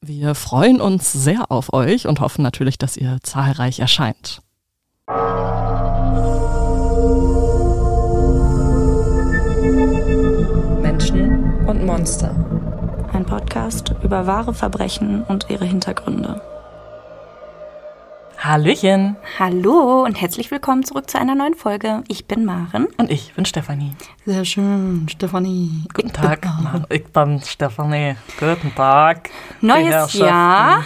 Wir freuen uns sehr auf euch und hoffen natürlich, dass ihr zahlreich erscheint. Menschen und Monster. Ein Podcast über wahre Verbrechen und ihre Hintergründe. Hallöchen. Hallo und herzlich willkommen zurück zu einer neuen Folge. Ich bin Maren. Und ich bin Stefanie. Sehr schön, Stefanie. Guten Tag. Ich bin Stefanie. Guten Tag. Neues Jahr.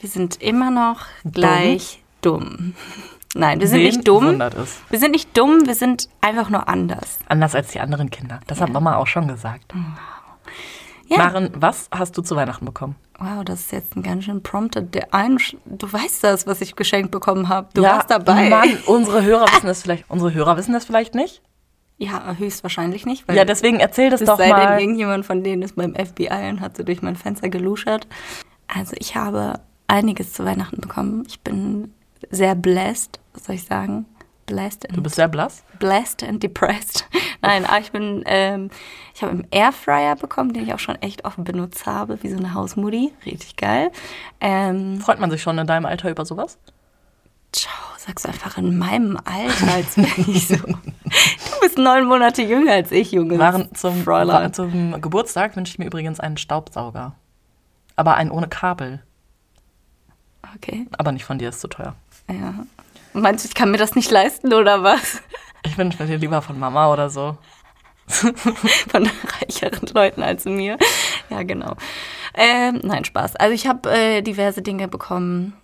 Wir sind immer noch gleich dumm. Nein, wir sind Wen nicht dumm. Wir sind nicht dumm, wir sind einfach nur anders. Anders als die anderen Kinder. Das hat Mama auch schon gesagt. Ja. Maren, was hast du zu Weihnachten bekommen? Wow, das ist jetzt ein ganz schön prompted. Der Einsch du weißt das, was ich geschenkt bekommen habe. Du ja, warst dabei. Mann, unsere Hörer wissen das vielleicht. Unsere Hörer wissen das vielleicht nicht. Ja, höchstwahrscheinlich nicht. Ja, deswegen erzähl das Es doch sei mal. denn, irgendjemand von denen ist beim FBI und hat so durch mein Fenster geluschert. Also ich habe einiges zu Weihnachten bekommen. Ich bin sehr blessed, was soll ich sagen? Blessed Du and, bist sehr blass. blessed and depressed. Nein, aber ich bin, ähm, ich habe einen Airfryer bekommen, den ich auch schon echt oft benutzt habe, wie so eine Hausmutti. Richtig geil. Ähm, Freut man sich schon in deinem Alter über sowas? Ciao, sagst du einfach in meinem Alter, als wäre ich so. Du bist neun Monate jünger als ich, Junge. Maren, zum, Fräulein. zum Geburtstag wünsche ich mir übrigens einen Staubsauger. Aber einen ohne Kabel. Okay. Aber nicht von dir, ist zu teuer. Ja. Meinst du, ich kann mir das nicht leisten oder was? Ich wünsche mir dir lieber von Mama oder so. Von reicheren Leuten als mir. Ja, genau. Ähm, nein, Spaß. Also ich habe äh, diverse Dinge bekommen.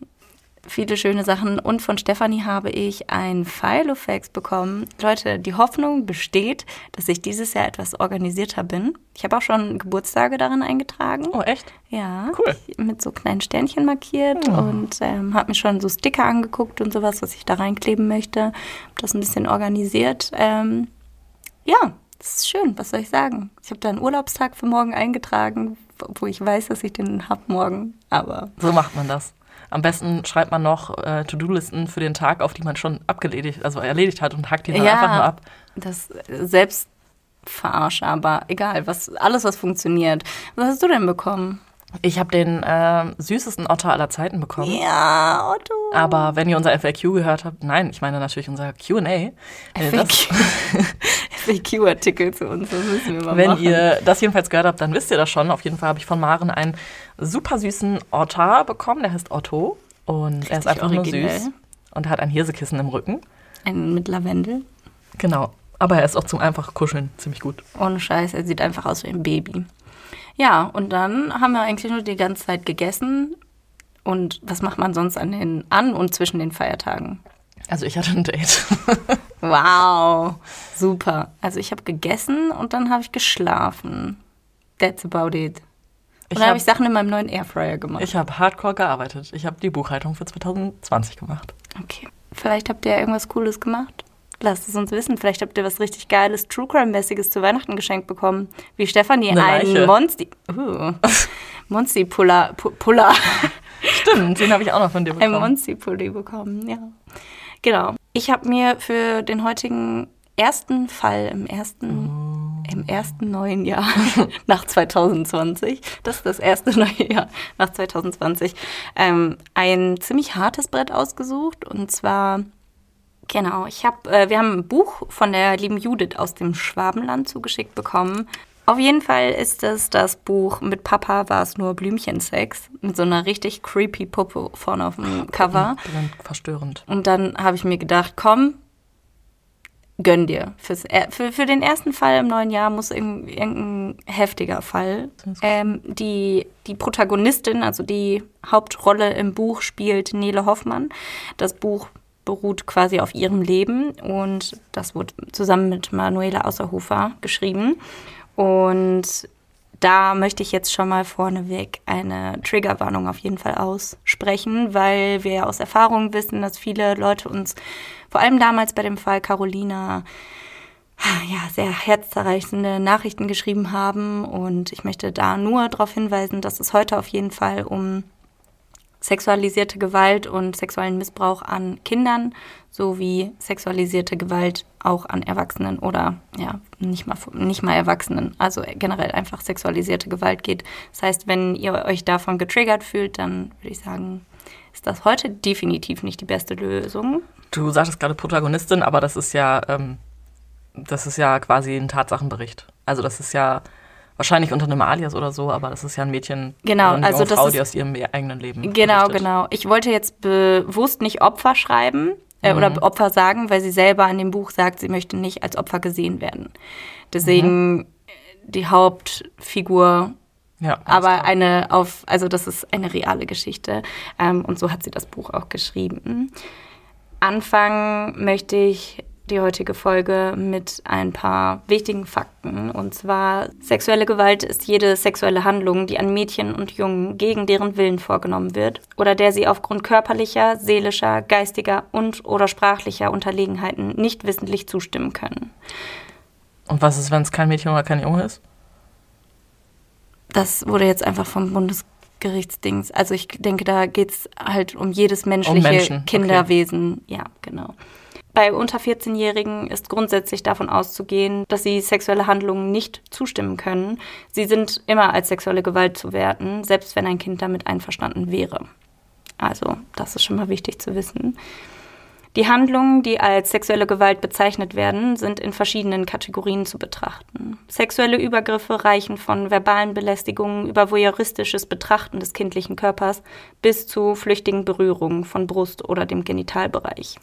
Viele schöne Sachen. Und von Stefanie habe ich ein Filofax bekommen. Leute, die Hoffnung besteht, dass ich dieses Jahr etwas organisierter bin. Ich habe auch schon Geburtstage darin eingetragen. Oh, echt? Ja, Cool. mit so kleinen Sternchen markiert und ähm, habe mir schon so Sticker angeguckt und sowas, was ich da reinkleben möchte. Habe das ein bisschen organisiert. Ähm, ja, das ist schön, was soll ich sagen? Ich habe da einen Urlaubstag für morgen eingetragen, wo ich weiß, dass ich den hab morgen. Aber So macht man das. Am besten schreibt man noch äh, To-Do-Listen für den Tag, auf die man schon abgeledigt, also erledigt hat und hackt die dann einfach nur ab. das äh, selbst verarsche, aber egal, was alles was funktioniert. Was hast du denn bekommen? Ich habe den äh, süßesten Otter aller Zeiten bekommen. Ja, Otto. Aber wenn ihr unser FAQ gehört habt, nein, ich meine natürlich unser Q&A. Das- FAQ-Artikel zu uns, das müssen wir mal Wenn machen. ihr das jedenfalls gehört habt, dann wisst ihr das schon. Auf jeden Fall habe ich von Maren einen super süßen Otter bekommen. Der heißt Otto. Und er ist Richtig einfach nur originell. süß. Und er hat ein Hirsekissen im Rücken. Einen mit Lavendel. Genau. Aber er ist auch zum einfach kuscheln ziemlich gut. Ohne Scheiß, er sieht einfach aus wie ein Baby. Ja, und dann haben wir eigentlich nur die ganze Zeit gegessen. Und was macht man sonst an, den, an und zwischen den Feiertagen? Also ich hatte ein Date. Wow, super. Also ich habe gegessen und dann habe ich geschlafen. That's about it. Und Ich dann habe habe ich Sachen in meinem neuen Airfryer gemacht. ich hab hardcore gearbeitet. Ich habe die Buchhaltung für 2020 gemacht. Okay. Vielleicht habt ihr ja irgendwas Cooles gemacht. Lasst es uns wissen. Vielleicht habt ihr was richtig Geiles, True Crime-mäßiges zu Weihnachten geschenkt bekommen. Wie Stefanie Eine einen. Monsti... Uh, Monsti-Puller... Pu- Puller... Stimmt, den habe ich auch noch von dir ein bekommen. Monsti-Pulli bekommen, ja. Genau. Ich habe mir für den heutigen ersten Fall im ersten, im ersten neuen Jahr nach 2020, das ist das erste neue Jahr nach 2020, ähm, ein ziemlich hartes Brett ausgesucht. Und zwar, genau, ich habe, äh, wir haben ein Buch von der lieben Judith aus dem Schwabenland zugeschickt bekommen. Auf jeden Fall ist es das Buch Mit Papa war es nur Blümchensex mit so einer richtig creepy Puppe vorne auf dem Cover. Die sind verstörend. Und dann habe ich mir gedacht, komm, gönn dir. Fürs, für, für den ersten Fall im neuen Jahr muss irgend- irgendein heftiger Fall. Ähm, die, die Protagonistin, also die Hauptrolle im Buch, spielt Nele Hoffmann. Das Buch beruht quasi auf ihrem Leben und das wurde zusammen mit Manuela Außerhofer geschrieben. Und da möchte ich jetzt schon mal vorneweg eine Triggerwarnung auf jeden Fall aussprechen, weil wir aus Erfahrung wissen, dass viele Leute uns, vor allem damals bei dem Fall Carolina, ja, sehr herzzerreißende Nachrichten geschrieben haben. Und ich möchte da nur darauf hinweisen, dass es heute auf jeden Fall um sexualisierte Gewalt und sexuellen Missbrauch an Kindern sowie sexualisierte Gewalt auch an Erwachsenen oder ja, nicht mal, nicht mal Erwachsenen, also generell einfach sexualisierte Gewalt geht. Das heißt, wenn ihr euch davon getriggert fühlt, dann würde ich sagen, ist das heute definitiv nicht die beste Lösung. Du sagtest gerade Protagonistin, aber das ist ja, ähm, das ist ja quasi ein Tatsachenbericht. Also das ist ja Wahrscheinlich unter einem Alias oder so, aber das ist ja ein Mädchen genau, eine also Frau, ist, die aus ihrem eigenen Leben Genau, berichtet. genau. Ich wollte jetzt bewusst nicht Opfer schreiben äh, mhm. oder Opfer sagen, weil sie selber in dem Buch sagt, sie möchte nicht als Opfer gesehen werden. Deswegen mhm. die Hauptfigur ja, aber klar. eine auf, also das ist eine reale Geschichte. Ähm, und so hat sie das Buch auch geschrieben. Anfangen möchte ich die heutige Folge mit ein paar wichtigen Fakten. Und zwar, sexuelle Gewalt ist jede sexuelle Handlung, die an Mädchen und Jungen gegen deren Willen vorgenommen wird oder der sie aufgrund körperlicher, seelischer, geistiger und oder sprachlicher Unterlegenheiten nicht wissentlich zustimmen können. Und was ist, wenn es kein Mädchen oder kein Junge ist? Das wurde jetzt einfach vom Bundesgerichtsdings. Also ich denke, da geht es halt um jedes menschliche um Kinderwesen. Okay. Ja, genau. Bei unter 14-Jährigen ist grundsätzlich davon auszugehen, dass sie sexuelle Handlungen nicht zustimmen können. Sie sind immer als sexuelle Gewalt zu werten, selbst wenn ein Kind damit einverstanden wäre. Also, das ist schon mal wichtig zu wissen. Die Handlungen, die als sexuelle Gewalt bezeichnet werden, sind in verschiedenen Kategorien zu betrachten. Sexuelle Übergriffe reichen von verbalen Belästigungen über voyeuristisches Betrachten des kindlichen Körpers bis zu flüchtigen Berührungen von Brust oder dem Genitalbereich.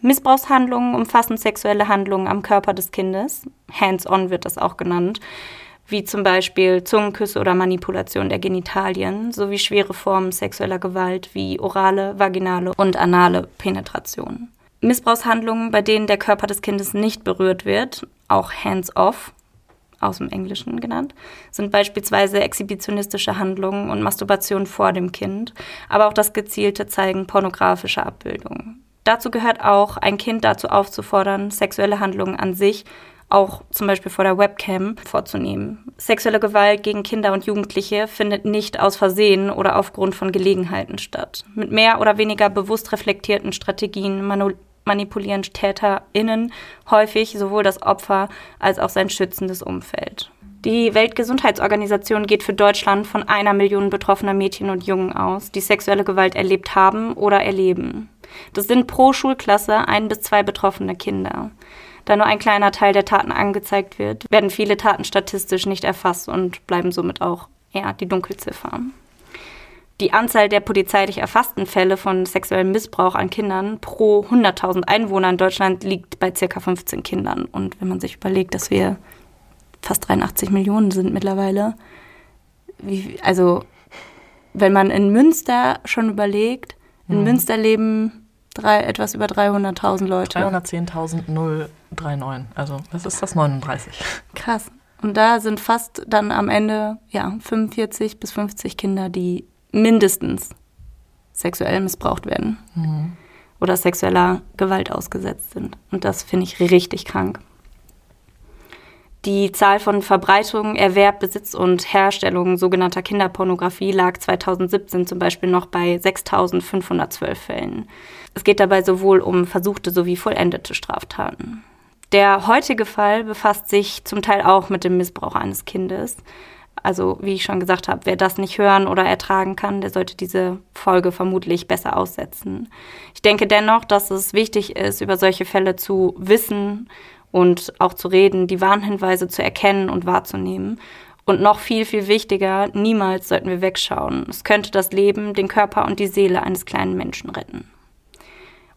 Missbrauchshandlungen umfassen sexuelle Handlungen am Körper des Kindes, hands-on wird das auch genannt, wie zum Beispiel Zungenküsse oder Manipulation der Genitalien, sowie schwere Formen sexueller Gewalt wie orale, vaginale und anale Penetration. Missbrauchshandlungen, bei denen der Körper des Kindes nicht berührt wird, auch hands-off, aus dem Englischen genannt, sind beispielsweise exhibitionistische Handlungen und Masturbation vor dem Kind, aber auch das gezielte Zeigen pornografischer Abbildungen. Dazu gehört auch, ein Kind dazu aufzufordern, sexuelle Handlungen an sich, auch zum Beispiel vor der Webcam, vorzunehmen. Sexuelle Gewalt gegen Kinder und Jugendliche findet nicht aus Versehen oder aufgrund von Gelegenheiten statt. Mit mehr oder weniger bewusst reflektierten Strategien manipulieren TäterInnen häufig sowohl das Opfer als auch sein schützendes Umfeld. Die Weltgesundheitsorganisation geht für Deutschland von einer Million betroffener Mädchen und Jungen aus, die sexuelle Gewalt erlebt haben oder erleben. Das sind pro Schulklasse ein bis zwei betroffene Kinder. Da nur ein kleiner Teil der Taten angezeigt wird, werden viele Taten statistisch nicht erfasst und bleiben somit auch eher die Dunkelziffer. Die Anzahl der polizeilich erfassten Fälle von sexuellem Missbrauch an Kindern pro 100.000 Einwohner in Deutschland liegt bei ca. 15 Kindern. Und wenn man sich überlegt, dass wir fast 83 Millionen sind mittlerweile, wie, also wenn man in Münster schon überlegt, in hm. Münster leben drei, etwas über 300.000 Leute. 310.039. Also, was ist das? 39. Krass. Und da sind fast dann am Ende ja, 45 bis 50 Kinder, die mindestens sexuell missbraucht werden mhm. oder sexueller Gewalt ausgesetzt sind. Und das finde ich richtig krank. Die Zahl von Verbreitung, Erwerb, Besitz und Herstellung sogenannter Kinderpornografie lag 2017 zum Beispiel noch bei 6.512 Fällen. Es geht dabei sowohl um versuchte sowie vollendete Straftaten. Der heutige Fall befasst sich zum Teil auch mit dem Missbrauch eines Kindes. Also, wie ich schon gesagt habe, wer das nicht hören oder ertragen kann, der sollte diese Folge vermutlich besser aussetzen. Ich denke dennoch, dass es wichtig ist, über solche Fälle zu wissen und auch zu reden, die Warnhinweise zu erkennen und wahrzunehmen. Und noch viel, viel wichtiger, niemals sollten wir wegschauen. Es könnte das Leben, den Körper und die Seele eines kleinen Menschen retten.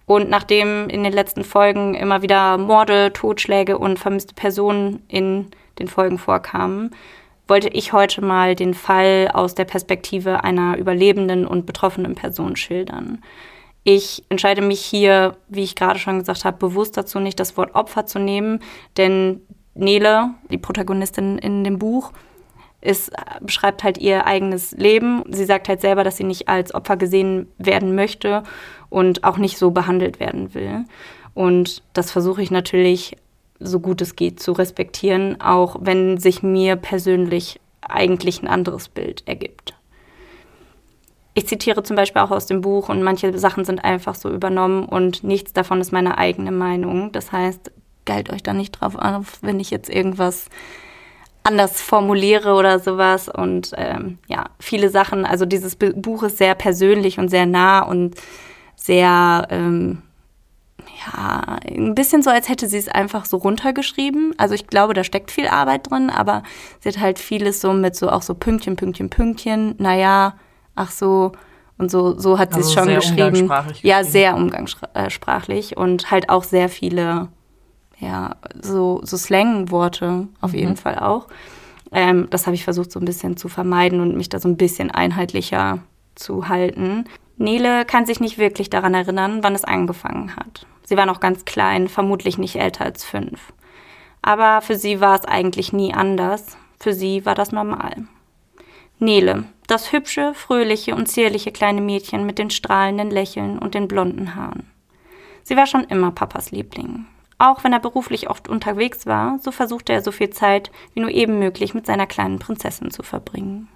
Und nachdem in den letzten Folgen immer wieder Morde, Totschläge und vermisste Personen in den Folgen vorkamen, wollte ich heute mal den Fall aus der Perspektive einer überlebenden und betroffenen Person schildern. Ich entscheide mich hier, wie ich gerade schon gesagt habe, bewusst dazu nicht das Wort Opfer zu nehmen, denn Nele, die Protagonistin in dem Buch, ist, beschreibt halt ihr eigenes Leben. Sie sagt halt selber, dass sie nicht als Opfer gesehen werden möchte und auch nicht so behandelt werden will. Und das versuche ich natürlich so gut es geht zu respektieren, auch wenn sich mir persönlich eigentlich ein anderes Bild ergibt. Ich zitiere zum Beispiel auch aus dem Buch und manche Sachen sind einfach so übernommen und nichts davon ist meine eigene Meinung. Das heißt, galt euch da nicht drauf auf, wenn ich jetzt irgendwas anders formuliere oder sowas. Und ähm, ja, viele Sachen, also dieses Buch ist sehr persönlich und sehr nah und sehr, ähm, ja, ein bisschen so, als hätte sie es einfach so runtergeschrieben. Also ich glaube, da steckt viel Arbeit drin, aber sie hat halt vieles so mit so auch so Pünktchen, Pünktchen, Pünktchen, naja, ach so. Und so, so hat sie es also schon geschrieben. Ja, sehr umgangssprachlich und halt auch sehr viele ja, so, so Slang-Worte auf mhm. jeden Fall auch. Ähm, das habe ich versucht so ein bisschen zu vermeiden und mich da so ein bisschen einheitlicher zu halten. Nele kann sich nicht wirklich daran erinnern, wann es angefangen hat. Sie war noch ganz klein, vermutlich nicht älter als fünf. Aber für sie war es eigentlich nie anders. Für sie war das normal. Nele, das hübsche, fröhliche und zierliche kleine Mädchen mit den strahlenden Lächeln und den blonden Haaren. Sie war schon immer Papas Liebling. Auch wenn er beruflich oft unterwegs war, so versuchte er so viel Zeit wie nur eben möglich mit seiner kleinen Prinzessin zu verbringen.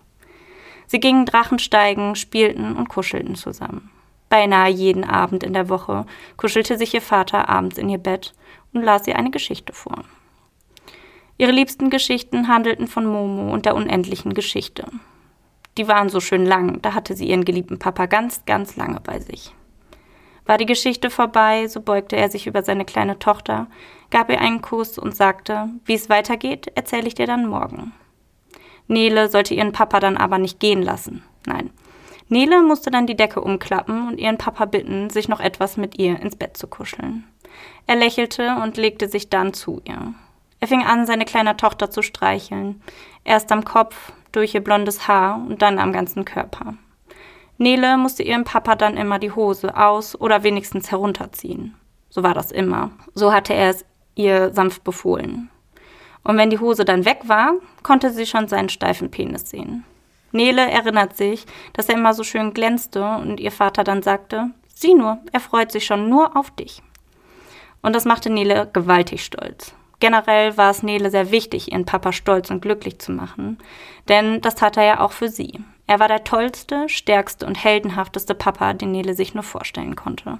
Sie gingen Drachensteigen, spielten und kuschelten zusammen. Beinahe jeden Abend in der Woche kuschelte sich ihr Vater abends in ihr Bett und las ihr eine Geschichte vor. Ihre liebsten Geschichten handelten von Momo und der unendlichen Geschichte. Die waren so schön lang, da hatte sie ihren geliebten Papa ganz, ganz lange bei sich. War die Geschichte vorbei, so beugte er sich über seine kleine Tochter, gab ihr einen Kuss und sagte, wie es weitergeht, erzähle ich dir dann morgen. Nele sollte ihren Papa dann aber nicht gehen lassen. Nein. Nele musste dann die Decke umklappen und ihren Papa bitten, sich noch etwas mit ihr ins Bett zu kuscheln. Er lächelte und legte sich dann zu ihr. Er fing an, seine kleine Tochter zu streicheln, erst am Kopf, durch ihr blondes Haar und dann am ganzen Körper. Nele musste ihrem Papa dann immer die Hose aus oder wenigstens herunterziehen. So war das immer. So hatte er es ihr sanft befohlen. Und wenn die Hose dann weg war, konnte sie schon seinen steifen Penis sehen. Nele erinnert sich, dass er immer so schön glänzte und ihr Vater dann sagte, sieh nur, er freut sich schon nur auf dich. Und das machte Nele gewaltig stolz. Generell war es Nele sehr wichtig, ihren Papa stolz und glücklich zu machen, denn das tat er ja auch für sie. Er war der tollste, stärkste und heldenhafteste Papa, den Nele sich nur vorstellen konnte.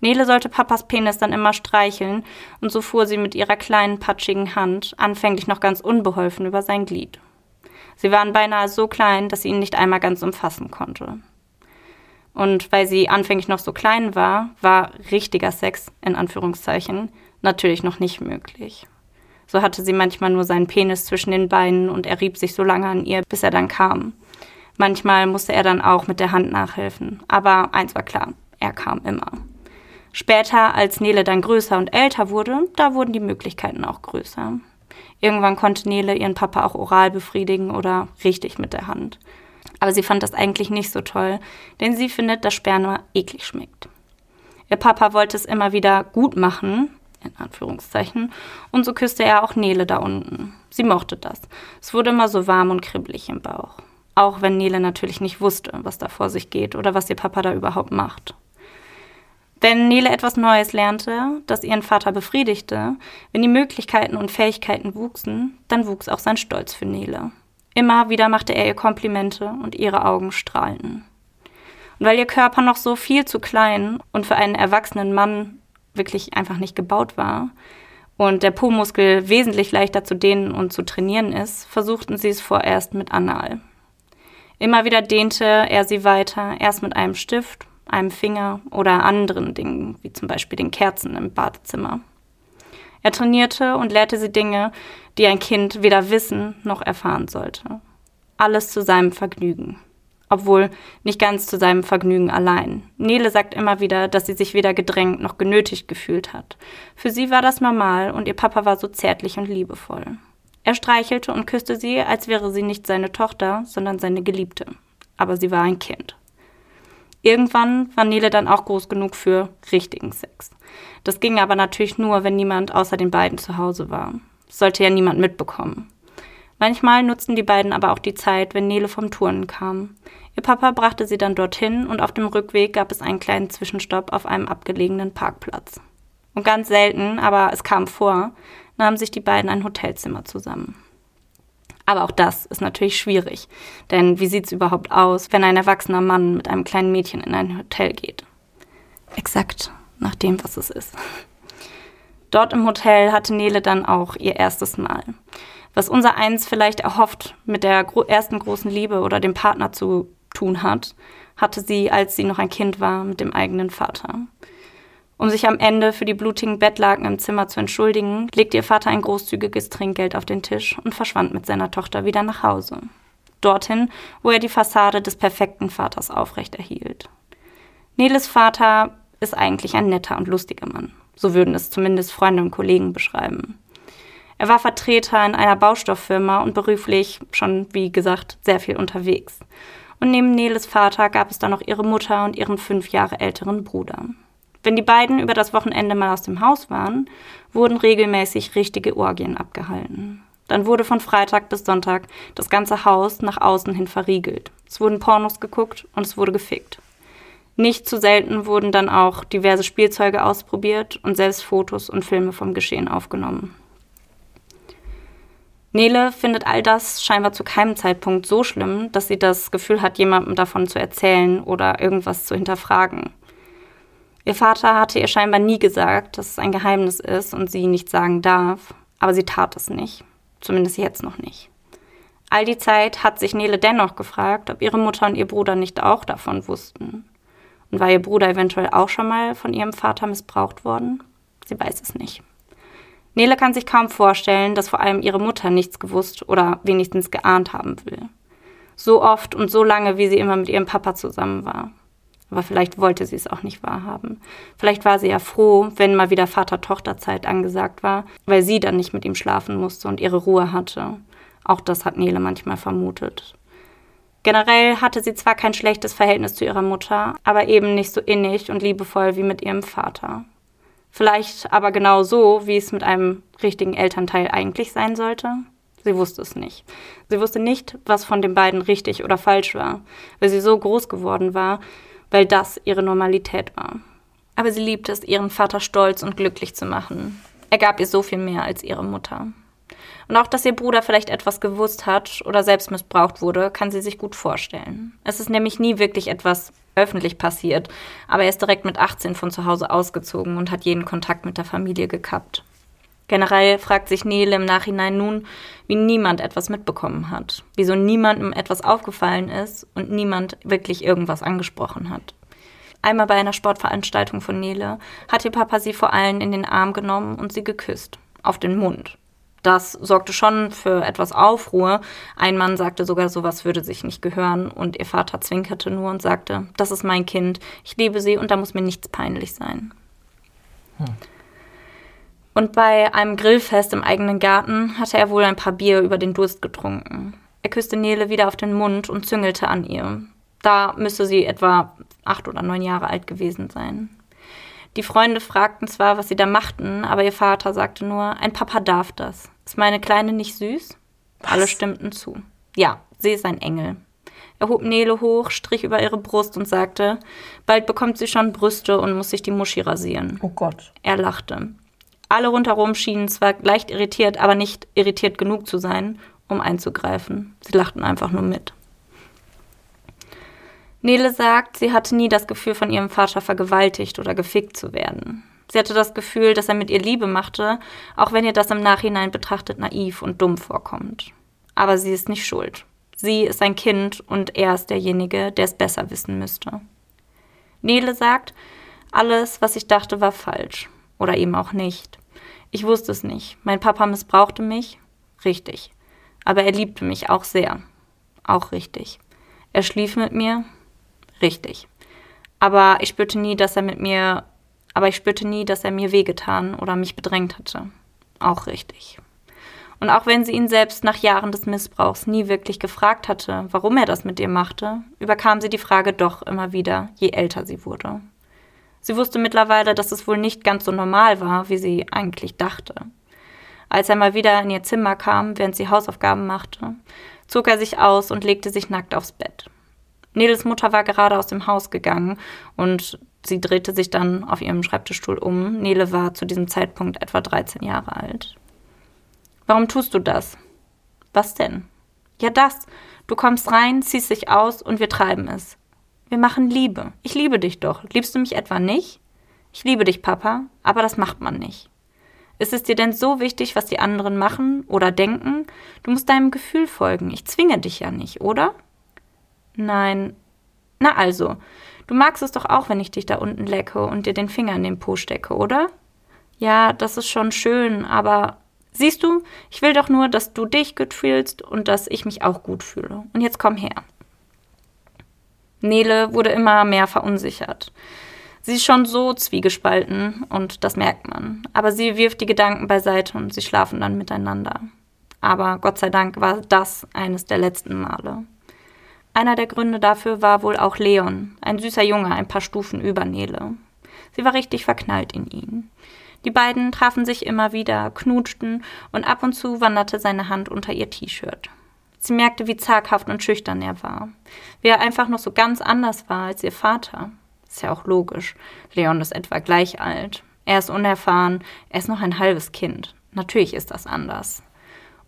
Nele sollte Papas Penis dann immer streicheln, und so fuhr sie mit ihrer kleinen, patschigen Hand, anfänglich noch ganz unbeholfen, über sein Glied. Sie waren beinahe so klein, dass sie ihn nicht einmal ganz umfassen konnte. Und weil sie anfänglich noch so klein war, war richtiger Sex, in Anführungszeichen, natürlich noch nicht möglich. So hatte sie manchmal nur seinen Penis zwischen den Beinen und er rieb sich so lange an ihr, bis er dann kam. Manchmal musste er dann auch mit der Hand nachhelfen. Aber eins war klar, er kam immer. Später, als Nele dann größer und älter wurde, da wurden die Möglichkeiten auch größer. Irgendwann konnte Nele ihren Papa auch oral befriedigen oder richtig mit der Hand. Aber sie fand das eigentlich nicht so toll, denn sie findet, dass Sperma eklig schmeckt. Ihr Papa wollte es immer wieder gut machen, in Anführungszeichen, und so küsste er auch Nele da unten. Sie mochte das. Es wurde immer so warm und kribbelig im Bauch. Auch wenn Nele natürlich nicht wusste, was da vor sich geht oder was ihr Papa da überhaupt macht. Wenn Nele etwas Neues lernte, das ihren Vater befriedigte, wenn die Möglichkeiten und Fähigkeiten wuchsen, dann wuchs auch sein Stolz für Nele. Immer wieder machte er ihr Komplimente und ihre Augen strahlten. Und weil ihr Körper noch so viel zu klein und für einen erwachsenen Mann wirklich einfach nicht gebaut war und der Po-Muskel wesentlich leichter zu dehnen und zu trainieren ist, versuchten sie es vorerst mit Anal. Immer wieder dehnte er sie weiter, erst mit einem Stift, einem Finger oder anderen Dingen, wie zum Beispiel den Kerzen im Badezimmer. Er trainierte und lehrte sie Dinge, die ein Kind weder wissen noch erfahren sollte. Alles zu seinem Vergnügen. Obwohl nicht ganz zu seinem Vergnügen allein. Nele sagt immer wieder, dass sie sich weder gedrängt noch genötigt gefühlt hat. Für sie war das normal und ihr Papa war so zärtlich und liebevoll. Er streichelte und küsste sie, als wäre sie nicht seine Tochter, sondern seine Geliebte. Aber sie war ein Kind. Irgendwann war Nele dann auch groß genug für richtigen Sex. Das ging aber natürlich nur, wenn niemand außer den beiden zu Hause war. Das sollte ja niemand mitbekommen. Manchmal nutzten die beiden aber auch die Zeit, wenn Nele vom Turnen kam. Ihr Papa brachte sie dann dorthin und auf dem Rückweg gab es einen kleinen Zwischenstopp auf einem abgelegenen Parkplatz. Und ganz selten, aber es kam vor, nahmen sich die beiden ein Hotelzimmer zusammen. Aber auch das ist natürlich schwierig, denn wie sieht es überhaupt aus, wenn ein erwachsener Mann mit einem kleinen Mädchen in ein Hotel geht? Exakt nach dem, was es ist. Dort im Hotel hatte Nele dann auch ihr erstes Mal was unser eins vielleicht erhofft mit der gro ersten großen Liebe oder dem Partner zu tun hat, hatte sie, als sie noch ein Kind war, mit dem eigenen Vater. Um sich am Ende für die blutigen Bettlaken im Zimmer zu entschuldigen, legte ihr Vater ein großzügiges Trinkgeld auf den Tisch und verschwand mit seiner Tochter wieder nach Hause. Dorthin, wo er die Fassade des perfekten Vaters aufrechterhielt. Neles Vater ist eigentlich ein netter und lustiger Mann. So würden es zumindest Freunde und Kollegen beschreiben. Er war Vertreter in einer Baustofffirma und beruflich schon, wie gesagt, sehr viel unterwegs. Und neben Neles Vater gab es dann noch ihre Mutter und ihren fünf Jahre älteren Bruder. Wenn die beiden über das Wochenende mal aus dem Haus waren, wurden regelmäßig richtige Orgien abgehalten. Dann wurde von Freitag bis Sonntag das ganze Haus nach außen hin verriegelt. Es wurden Pornos geguckt und es wurde gefickt. Nicht zu selten wurden dann auch diverse Spielzeuge ausprobiert und selbst Fotos und Filme vom Geschehen aufgenommen. Nele findet all das scheinbar zu keinem Zeitpunkt so schlimm, dass sie das Gefühl hat, jemandem davon zu erzählen oder irgendwas zu hinterfragen. Ihr Vater hatte ihr scheinbar nie gesagt, dass es ein Geheimnis ist und sie nicht sagen darf, aber sie tat es nicht. Zumindest jetzt noch nicht. All die Zeit hat sich Nele dennoch gefragt, ob ihre Mutter und ihr Bruder nicht auch davon wussten. Und war ihr Bruder eventuell auch schon mal von ihrem Vater missbraucht worden? Sie weiß es nicht. Nele kann sich kaum vorstellen, dass vor allem ihre Mutter nichts gewusst oder wenigstens geahnt haben will. So oft und so lange, wie sie immer mit ihrem Papa zusammen war. Aber vielleicht wollte sie es auch nicht wahrhaben. Vielleicht war sie ja froh, wenn mal wieder Vater-Tochter-Zeit angesagt war, weil sie dann nicht mit ihm schlafen musste und ihre Ruhe hatte. Auch das hat Nele manchmal vermutet. Generell hatte sie zwar kein schlechtes Verhältnis zu ihrer Mutter, aber eben nicht so innig und liebevoll wie mit ihrem Vater. Vielleicht aber genau so, wie es mit einem richtigen Elternteil eigentlich sein sollte. Sie wusste es nicht. Sie wusste nicht, was von den beiden richtig oder falsch war, weil sie so groß geworden war, weil das ihre Normalität war. Aber sie liebte es, ihren Vater stolz und glücklich zu machen. Er gab ihr so viel mehr als ihre Mutter. Und auch, dass ihr Bruder vielleicht etwas gewusst hat oder selbst missbraucht wurde, kann sie sich gut vorstellen. Es ist nämlich nie wirklich etwas öffentlich passiert, aber er ist direkt mit 18 von zu Hause ausgezogen und hat jeden Kontakt mit der Familie gekappt. Generell fragt sich Nele im Nachhinein nun, wie niemand etwas mitbekommen hat, wieso niemandem etwas aufgefallen ist und niemand wirklich irgendwas angesprochen hat. Einmal bei einer Sportveranstaltung von Nele hat ihr Papa sie vor allen in den Arm genommen und sie geküsst. Auf den Mund. Das sorgte schon für etwas Aufruhr. Ein Mann sagte sogar, sowas würde sich nicht gehören und ihr Vater zwinkerte nur und sagte, das ist mein Kind, ich liebe sie und da muss mir nichts peinlich sein. Hm. Und bei einem Grillfest im eigenen Garten hatte er wohl ein paar Bier über den Durst getrunken. Er küsste Nele wieder auf den Mund und züngelte an ihr. Da müsste sie etwa acht oder neun Jahre alt gewesen sein. Die Freunde fragten zwar, was sie da machten, aber ihr Vater sagte nur, ein Papa darf das. Ist meine Kleine nicht süß? Was? Alle stimmten zu. Ja, sie ist ein Engel. Er hob Nele hoch, strich über ihre Brust und sagte, bald bekommt sie schon Brüste und muss sich die Muschi rasieren. Oh Gott. Er lachte. Alle rundherum schienen zwar leicht irritiert, aber nicht irritiert genug zu sein, um einzugreifen. Sie lachten einfach nur mit. Nele sagt, sie hatte nie das Gefühl, von ihrem Vater vergewaltigt oder gefickt zu werden. Sie hatte das Gefühl, dass er mit ihr Liebe machte, auch wenn ihr das im Nachhinein betrachtet naiv und dumm vorkommt. Aber sie ist nicht schuld. Sie ist ein Kind und er ist derjenige, der es besser wissen müsste. Nele sagt, alles, was ich dachte, war falsch. Oder eben auch nicht. Ich wusste es nicht. Mein Papa missbrauchte mich. Richtig. Aber er liebte mich auch sehr. Auch richtig. Er schlief mit mir richtig. Aber ich spürte nie, dass er mit mir, aber ich spürte nie, dass er mir wehgetan oder mich bedrängt hatte. Auch richtig. Und auch wenn sie ihn selbst nach Jahren des Missbrauchs nie wirklich gefragt hatte, warum er das mit ihr machte, überkam sie die Frage doch immer wieder, je älter sie wurde. Sie wusste mittlerweile, dass es wohl nicht ganz so normal war, wie sie eigentlich dachte. Als er mal wieder in ihr Zimmer kam, während sie Hausaufgaben machte, zog er sich aus und legte sich nackt aufs Bett. Neles Mutter war gerade aus dem Haus gegangen und sie drehte sich dann auf ihrem Schreibtischstuhl um. Nele war zu diesem Zeitpunkt etwa 13 Jahre alt. Warum tust du das? Was denn? Ja, das. Du kommst rein, ziehst dich aus und wir treiben es. Wir machen Liebe. Ich liebe dich doch. Liebst du mich etwa nicht? Ich liebe dich, Papa, aber das macht man nicht. Ist es dir denn so wichtig, was die anderen machen oder denken? Du musst deinem Gefühl folgen. Ich zwinge dich ja nicht, oder? Nein. Na also, du magst es doch auch, wenn ich dich da unten lecke und dir den Finger in den Po stecke, oder? Ja, das ist schon schön, aber siehst du, ich will doch nur, dass du dich gut fühlst und dass ich mich auch gut fühle. Und jetzt komm her. Nele wurde immer mehr verunsichert. Sie ist schon so zwiegespalten und das merkt man. Aber sie wirft die Gedanken beiseite und sie schlafen dann miteinander. Aber Gott sei Dank war das eines der letzten Male. Einer der Gründe dafür war wohl auch Leon, ein süßer Junge, ein paar Stufen über Nele. Sie war richtig verknallt in ihn. Die beiden trafen sich immer wieder, knutschten und ab und zu wanderte seine Hand unter ihr T-Shirt. Sie merkte, wie zaghaft und schüchtern er war. Wie er einfach noch so ganz anders war als ihr Vater. Ist ja auch logisch. Leon ist etwa gleich alt. Er ist unerfahren, er ist noch ein halbes Kind. Natürlich ist das anders.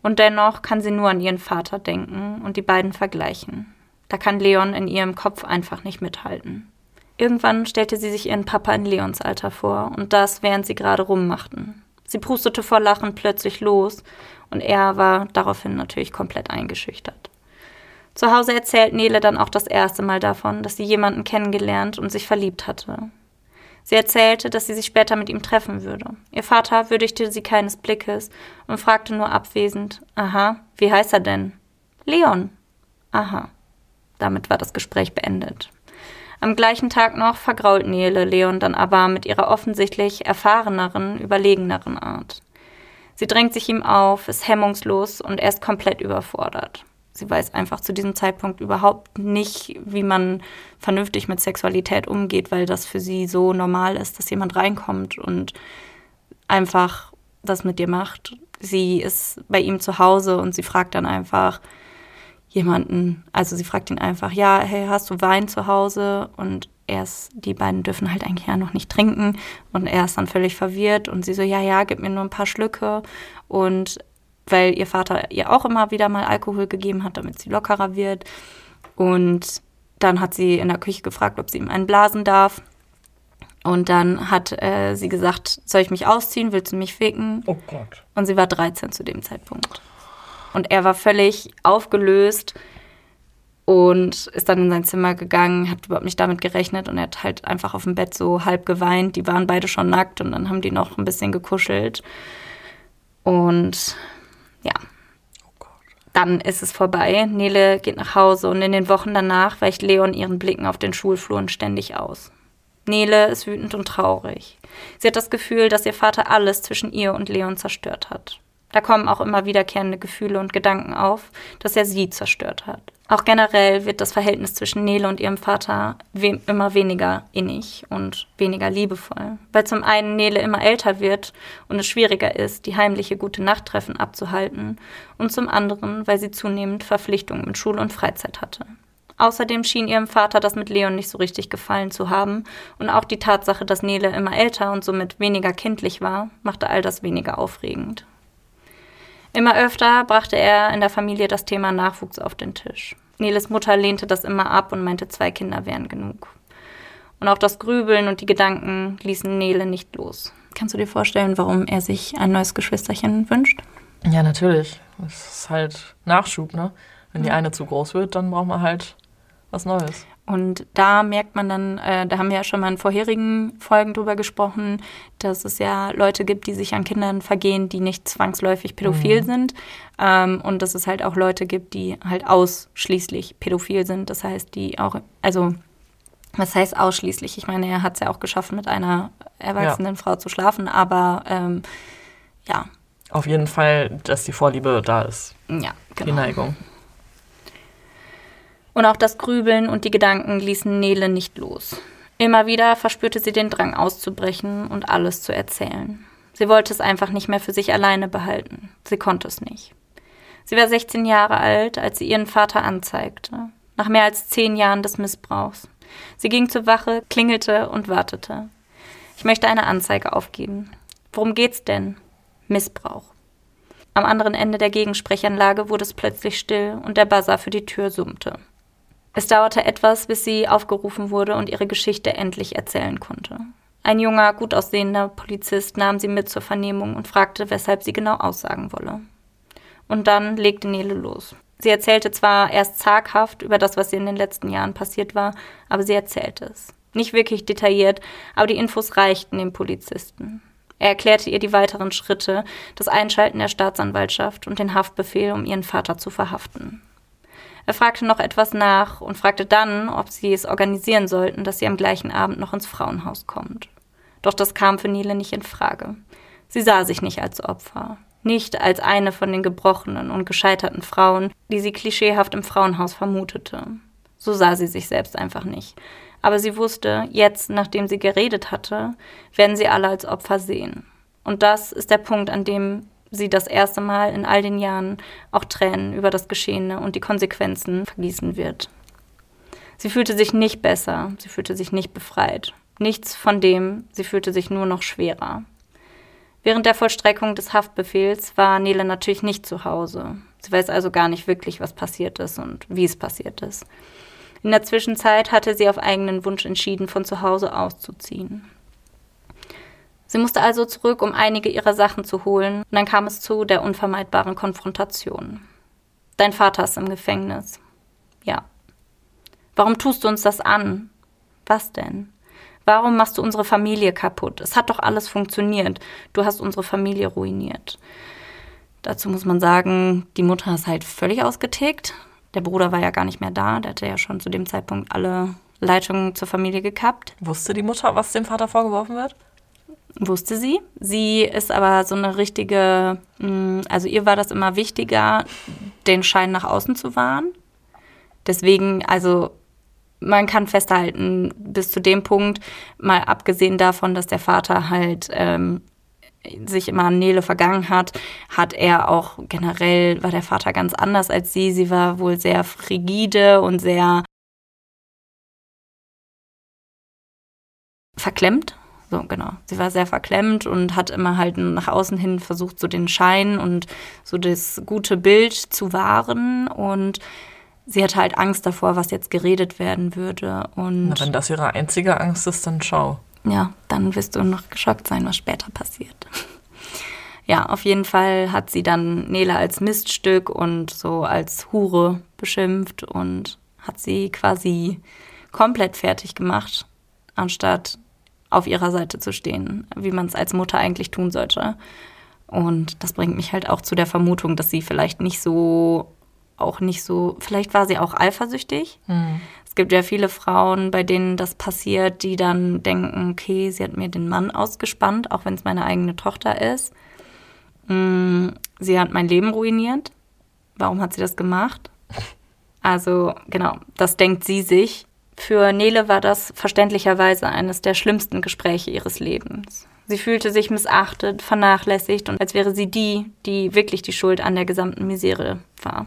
Und dennoch kann sie nur an ihren Vater denken und die beiden vergleichen. Da kann Leon in ihrem Kopf einfach nicht mithalten. Irgendwann stellte sie sich ihren Papa in Leons Alter vor und das, während sie gerade rummachten. Sie prustete vor Lachen plötzlich los und er war daraufhin natürlich komplett eingeschüchtert. Zu Hause erzählt Nele dann auch das erste Mal davon, dass sie jemanden kennengelernt und sich verliebt hatte. Sie erzählte, dass sie sich später mit ihm treffen würde. Ihr Vater würdigte sie keines Blickes und fragte nur abwesend, aha, wie heißt er denn? Leon. Aha. Damit war das Gespräch beendet. Am gleichen Tag noch vergrault Nele Leon dann aber mit ihrer offensichtlich erfahreneren, überlegeneren Art. Sie drängt sich ihm auf, ist hemmungslos und er ist komplett überfordert. Sie weiß einfach zu diesem Zeitpunkt überhaupt nicht, wie man vernünftig mit Sexualität umgeht, weil das für sie so normal ist, dass jemand reinkommt und einfach das mit dir macht. Sie ist bei ihm zu Hause und sie fragt dann einfach jemanden, also sie fragt ihn einfach, ja, hey, hast du Wein zu Hause? Und erst, die beiden dürfen halt eigentlich ja noch nicht trinken und er ist dann völlig verwirrt und sie so, ja, ja, gib mir nur ein paar Schlücke und weil ihr Vater ihr auch immer wieder mal Alkohol gegeben hat, damit sie lockerer wird und dann hat sie in der Küche gefragt, ob sie ihm einen blasen darf und dann hat äh, sie gesagt, soll ich mich ausziehen, willst du mich ficken? Oh Gott. Und sie war 13 zu dem Zeitpunkt. Und er war völlig aufgelöst und ist dann in sein Zimmer gegangen, hat überhaupt nicht damit gerechnet und er hat halt einfach auf dem Bett so halb geweint. Die waren beide schon nackt und dann haben die noch ein bisschen gekuschelt. Und ja, dann ist es vorbei. Nele geht nach Hause und in den Wochen danach weicht Leon ihren Blicken auf den Schulfluren ständig aus. Nele ist wütend und traurig. Sie hat das Gefühl, dass ihr Vater alles zwischen ihr und Leon zerstört hat. Da kommen auch immer wiederkehrende Gefühle und Gedanken auf, dass er sie zerstört hat. Auch generell wird das Verhältnis zwischen Nele und ihrem Vater we immer weniger innig und weniger liebevoll. Weil zum einen Nele immer älter wird und es schwieriger ist, die heimliche gute Nachttreffen abzuhalten und zum anderen, weil sie zunehmend Verpflichtungen mit Schule und Freizeit hatte. Außerdem schien ihrem Vater das mit Leon nicht so richtig gefallen zu haben und auch die Tatsache, dass Nele immer älter und somit weniger kindlich war, machte all das weniger aufregend. Immer öfter brachte er in der Familie das Thema Nachwuchs auf den Tisch. Neles Mutter lehnte das immer ab und meinte, zwei Kinder wären genug. Und auch das Grübeln und die Gedanken ließen Nele nicht los. Kannst du dir vorstellen, warum er sich ein neues Geschwisterchen wünscht? Ja, natürlich. Das ist halt Nachschub, ne? Wenn die eine zu groß wird, dann braucht man halt was Neues. Und da merkt man dann, äh, da haben wir ja schon mal in vorherigen Folgen drüber gesprochen, dass es ja Leute gibt, die sich an Kindern vergehen, die nicht zwangsläufig pädophil mhm. sind. Ähm, und dass es halt auch Leute gibt, die halt ausschließlich pädophil sind. Das heißt, die auch, also was heißt ausschließlich? Ich meine, er hat es ja auch geschaffen, mit einer erwachsenen ja. Frau zu schlafen, aber ähm, ja. Auf jeden Fall, dass die Vorliebe da ist. Ja, genau. Die Neigung. Und auch das Grübeln und die Gedanken ließen Nele nicht los. Immer wieder verspürte sie den Drang auszubrechen und alles zu erzählen. Sie wollte es einfach nicht mehr für sich alleine behalten. Sie konnte es nicht. Sie war 16 Jahre alt, als sie ihren Vater anzeigte, nach mehr als zehn Jahren des Missbrauchs. Sie ging zur Wache, klingelte und wartete. Ich möchte eine Anzeige aufgeben. Worum geht's denn? Missbrauch. Am anderen Ende der Gegensprechanlage wurde es plötzlich still und der Buzzer für die Tür summte. Es dauerte etwas, bis sie aufgerufen wurde und ihre Geschichte endlich erzählen konnte. Ein junger, gut aussehender Polizist nahm sie mit zur Vernehmung und fragte, weshalb sie genau aussagen wolle. Und dann legte Nele los. Sie erzählte zwar erst zaghaft über das, was ihr in den letzten Jahren passiert war, aber sie erzählte es. Nicht wirklich detailliert, aber die Infos reichten dem Polizisten. Er erklärte ihr die weiteren Schritte, das Einschalten der Staatsanwaltschaft und den Haftbefehl, um ihren Vater zu verhaften. Er fragte noch etwas nach und fragte dann, ob sie es organisieren sollten, dass sie am gleichen Abend noch ins Frauenhaus kommt. Doch das kam für Nele nicht in Frage. Sie sah sich nicht als Opfer, nicht als eine von den gebrochenen und gescheiterten Frauen, die sie klischeehaft im Frauenhaus vermutete. So sah sie sich selbst einfach nicht. Aber sie wusste, jetzt, nachdem sie geredet hatte, werden sie alle als Opfer sehen. Und das ist der Punkt, an dem sie das erste Mal in all den Jahren auch Tränen über das Geschehene und die Konsequenzen vergießen wird. Sie fühlte sich nicht besser, sie fühlte sich nicht befreit. Nichts von dem, sie fühlte sich nur noch schwerer. Während der Vollstreckung des Haftbefehls war Nele natürlich nicht zu Hause. Sie weiß also gar nicht wirklich, was passiert ist und wie es passiert ist. In der Zwischenzeit hatte sie auf eigenen Wunsch entschieden, von zu Hause auszuziehen. Sie musste also zurück, um einige ihrer Sachen zu holen, und dann kam es zu der unvermeidbaren Konfrontation. Dein Vater ist im Gefängnis. Ja. Warum tust du uns das an? Was denn? Warum machst du unsere Familie kaputt? Es hat doch alles funktioniert. Du hast unsere Familie ruiniert. Dazu muss man sagen, die Mutter ist halt völlig ausgetickt. Der Bruder war ja gar nicht mehr da. Der hatte ja schon zu dem Zeitpunkt alle Leitungen zur Familie gekappt. Wusste die Mutter, was dem Vater vorgeworfen wird? Wusste sie. Sie ist aber so eine richtige, mm, also ihr war das immer wichtiger, den Schein nach außen zu wahren. Deswegen, also man kann festhalten, bis zu dem Punkt, mal abgesehen davon, dass der Vater halt ähm, sich immer an Nele vergangen hat, hat er auch generell, war der Vater ganz anders als sie. Sie war wohl sehr frigide und sehr verklemmt. So, genau. Sie war sehr verklemmt und hat immer halt nach außen hin versucht, so den Schein und so das gute Bild zu wahren. Und sie hatte halt Angst davor, was jetzt geredet werden würde. Und Na, wenn das ihre einzige Angst ist, dann schau ja, dann wirst du noch geschockt sein, was später passiert. ja, auf jeden Fall hat sie dann Nele als Miststück und so als Hure beschimpft und hat sie quasi komplett fertig gemacht, anstatt auf ihrer Seite zu stehen, wie man es als Mutter eigentlich tun sollte. Und das bringt mich halt auch zu der Vermutung, dass sie vielleicht nicht so, auch nicht so, vielleicht war sie auch eifersüchtig. Mhm. Es gibt ja viele Frauen, bei denen das passiert, die dann denken, okay, sie hat mir den Mann ausgespannt, auch wenn es meine eigene Tochter ist. Mm, sie hat mein Leben ruiniert. Warum hat sie das gemacht? Also genau, das denkt sie sich. Für Nele war das verständlicherweise eines der schlimmsten Gespräche ihres Lebens. Sie fühlte sich missachtet, vernachlässigt und als wäre sie die, die wirklich die Schuld an der gesamten Misere war.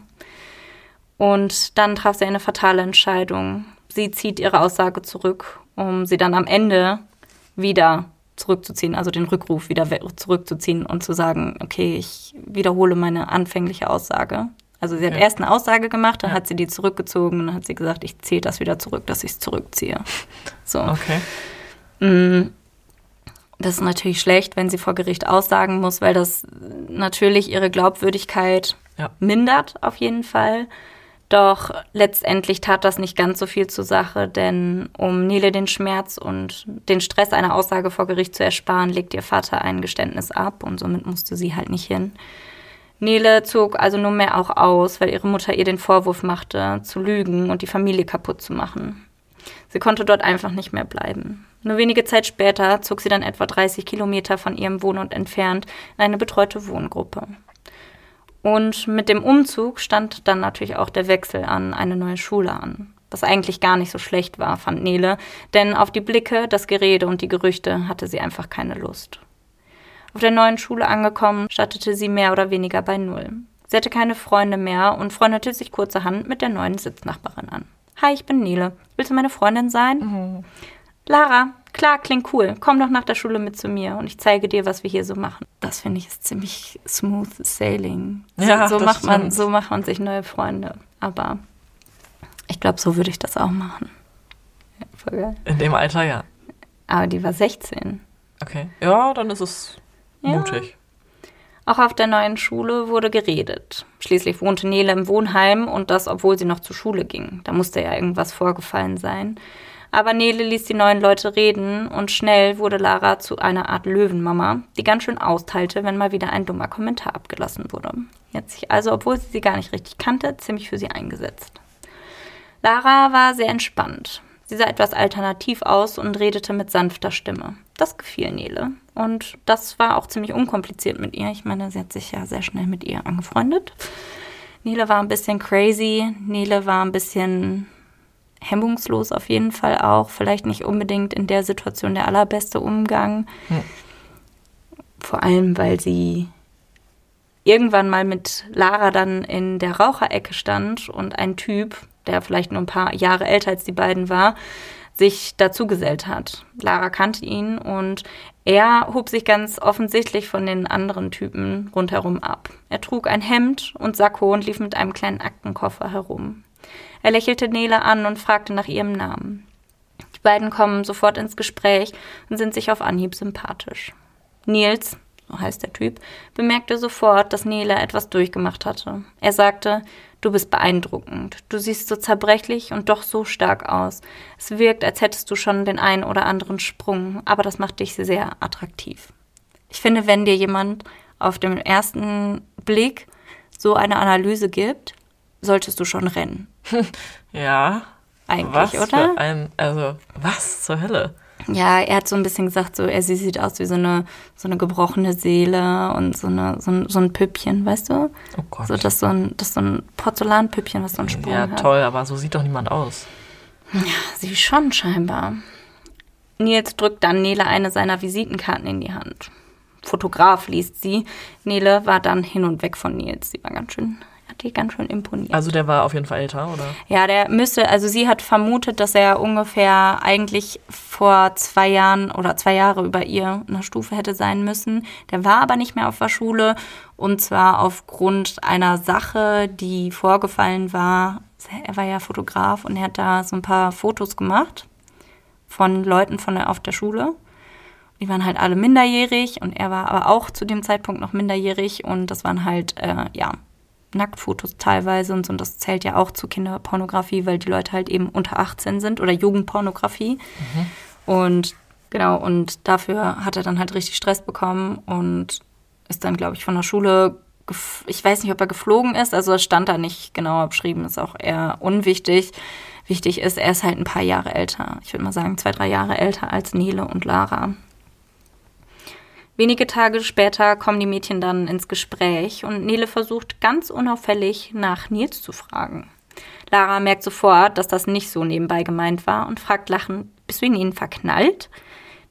Und dann traf sie eine fatale Entscheidung. Sie zieht ihre Aussage zurück, um sie dann am Ende wieder zurückzuziehen, also den Rückruf wieder zurückzuziehen und zu sagen, okay, ich wiederhole meine anfängliche Aussage. Also sie hat ja. erst eine Aussage gemacht, dann ja. hat sie die zurückgezogen und dann hat sie gesagt, ich zähle das wieder zurück, dass ich es zurückziehe. So. Okay. Mm. Das ist natürlich schlecht, wenn sie vor Gericht aussagen muss, weil das natürlich ihre Glaubwürdigkeit ja. mindert, auf jeden Fall. Doch letztendlich tat das nicht ganz so viel zur Sache, denn um Nele den Schmerz und den Stress einer Aussage vor Gericht zu ersparen, legt ihr Vater ein Geständnis ab und somit musste sie halt nicht hin. Nele zog also nunmehr auch aus, weil ihre Mutter ihr den Vorwurf machte, zu lügen und die Familie kaputt zu machen. Sie konnte dort einfach nicht mehr bleiben. Nur wenige Zeit später zog sie dann etwa 30 Kilometer von ihrem Wohnort entfernt in eine betreute Wohngruppe. Und mit dem Umzug stand dann natürlich auch der Wechsel an eine neue Schule an. Was eigentlich gar nicht so schlecht war, fand Nele, denn auf die Blicke, das Gerede und die Gerüchte hatte sie einfach keine Lust. Auf der neuen Schule angekommen, startete sie mehr oder weniger bei Null. Sie hatte keine Freunde mehr und freundete sich kurzerhand mit der neuen Sitznachbarin an. Hi, ich bin Nele. Willst du meine Freundin sein? Mhm. Lara, klar, klingt cool. Komm doch nach der Schule mit zu mir und ich zeige dir, was wir hier so machen. Das finde ich ist ziemlich smooth sailing. So, Ja, so das macht man, so macht man sich neue Freunde. Aber ich glaube, so würde ich das auch machen. Ja, voll geil. In dem Alter, ja. Aber die war 16. Okay. Ja, dann ist es Ja. mutig. Auch auf der neuen Schule wurde geredet. Schließlich wohnte Nele im Wohnheim und das, obwohl sie noch zur Schule ging. Da musste ja irgendwas vorgefallen sein. Aber Nele ließ die neuen Leute reden und schnell wurde Lara zu einer Art Löwenmama, die ganz schön austeilte, wenn mal wieder ein dummer Kommentar abgelassen wurde. Sie hat sich also, obwohl sie sie gar nicht richtig kannte, ziemlich für sie eingesetzt. Lara war sehr entspannt. Sie sah etwas alternativ aus und redete mit sanfter Stimme. Das gefiel Nele. Und das war auch ziemlich unkompliziert mit ihr. Ich meine, sie hat sich ja sehr schnell mit ihr angefreundet. Nele war ein bisschen crazy. Nele war ein bisschen hemmungslos auf jeden Fall auch. Vielleicht nicht unbedingt in der Situation der allerbeste Umgang. Hm. Vor allem, weil sie irgendwann mal mit Lara dann in der Raucherecke stand und ein Typ, der vielleicht nur ein paar Jahre älter als die beiden war, sich dazugesellt hat. Lara kannte ihn und er hob sich ganz offensichtlich von den anderen Typen rundherum ab. Er trug ein Hemd und Sakko und lief mit einem kleinen Aktenkoffer herum. Er lächelte Nele an und fragte nach ihrem Namen. Die beiden kommen sofort ins Gespräch und sind sich auf Anhieb sympathisch. Nils, so heißt der Typ, bemerkte sofort, dass Nele etwas durchgemacht hatte. Er sagte, du bist beeindruckend. Du siehst so zerbrechlich und doch so stark aus. Es wirkt, als hättest du schon den einen oder anderen Sprung, aber das macht dich sehr attraktiv. Ich finde, wenn dir jemand auf dem ersten Blick so eine Analyse gibt, solltest du schon rennen. Ja. Eigentlich, was oder? Für ein, also, was zur Hölle? Ja, er hat so ein bisschen gesagt, so, er sie sieht aus wie so eine, so eine gebrochene Seele und so, eine, so, ein, so ein Püppchen, weißt du? Oh Gott. So, das so ein, das so ein Porzellanpüppchen, was so einen Sprung ja, hat. toll, aber so sieht doch niemand aus. Sie schon scheinbar. Nils drückt dann Nele eine seiner Visitenkarten in die Hand. Fotograf liest sie. Nele war dann hin und weg von Nils. Sie war ganz schön, hat die ganz schön imponiert. Also der war auf jeden Fall älter, oder? Ja, der müsste, also sie hat vermutet, dass er ungefähr eigentlich vor zwei Jahren oder zwei Jahre über ihr eine Stufe hätte sein müssen. Der war aber nicht mehr auf der Schule und zwar aufgrund einer Sache, die vorgefallen war. Er war ja Fotograf und er hat da so ein paar Fotos gemacht von Leuten von der, auf der Schule. Die waren halt alle minderjährig und er war aber auch zu dem Zeitpunkt noch minderjährig und das waren halt, äh, ja, Nacktfotos teilweise und so. Und das zählt ja auch zu Kinderpornografie, weil die Leute halt eben unter 18 sind oder Jugendpornografie. Und genau, und dafür hat er dann halt richtig Stress bekommen und ist dann, glaube ich, von der Schule, ich weiß nicht, ob er geflogen ist, also es stand da nicht genauer beschrieben, ist auch eher unwichtig. Wichtig ist, er ist halt ein paar Jahre älter. Ich würde mal sagen, zwei, drei Jahre älter als Nele und Lara. Wenige Tage später kommen die Mädchen dann ins Gespräch und Nele versucht ganz unauffällig nach Nils zu fragen. Lara merkt sofort, dass das nicht so nebenbei gemeint war und fragt lachend, bist du in ihn verknallt?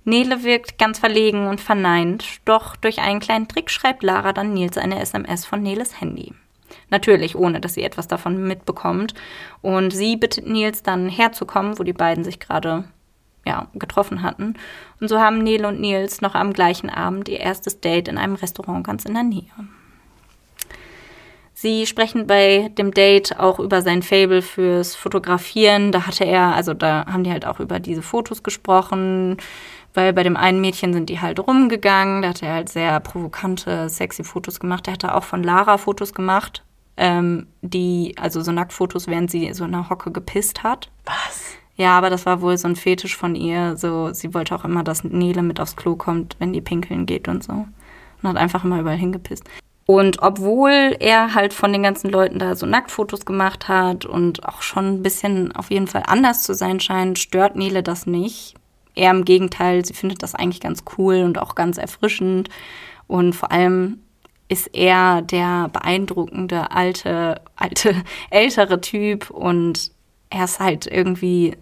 Nele wirkt ganz verlegen und verneint, doch durch einen kleinen Trick schreibt Lara dann Nils eine SMS von Neles Handy. Natürlich, ohne dass sie etwas davon mitbekommt. Und sie bittet Nils dann herzukommen, wo die beiden sich gerade ja, getroffen hatten. Und so haben Nele und Nils noch am gleichen Abend ihr erstes Date in einem Restaurant ganz in der Nähe. Sie sprechen bei dem Date auch über sein Fable fürs Fotografieren. Da hatte er, also da haben die halt auch über diese Fotos gesprochen, weil bei dem einen Mädchen sind die halt rumgegangen. Da hat er halt sehr provokante, sexy Fotos gemacht. Er hatte auch von Lara Fotos gemacht, ähm, die, also so Nacktfotos, während sie so in der Hocke gepisst hat. Was? Ja, aber das war wohl so ein Fetisch von ihr. So, sie wollte auch immer, dass Nele mit aufs Klo kommt, wenn die pinkeln geht und so. Und hat einfach immer überall hingepisst. Und obwohl er halt von den ganzen Leuten da so Nacktfotos gemacht hat und auch schon ein bisschen auf jeden Fall anders zu sein scheint, stört Nele das nicht. Eher im Gegenteil, sie findet das eigentlich ganz cool und auch ganz erfrischend. Und vor allem ist er der beeindruckende, alte, alte, ältere Typ und er ist halt irgendwie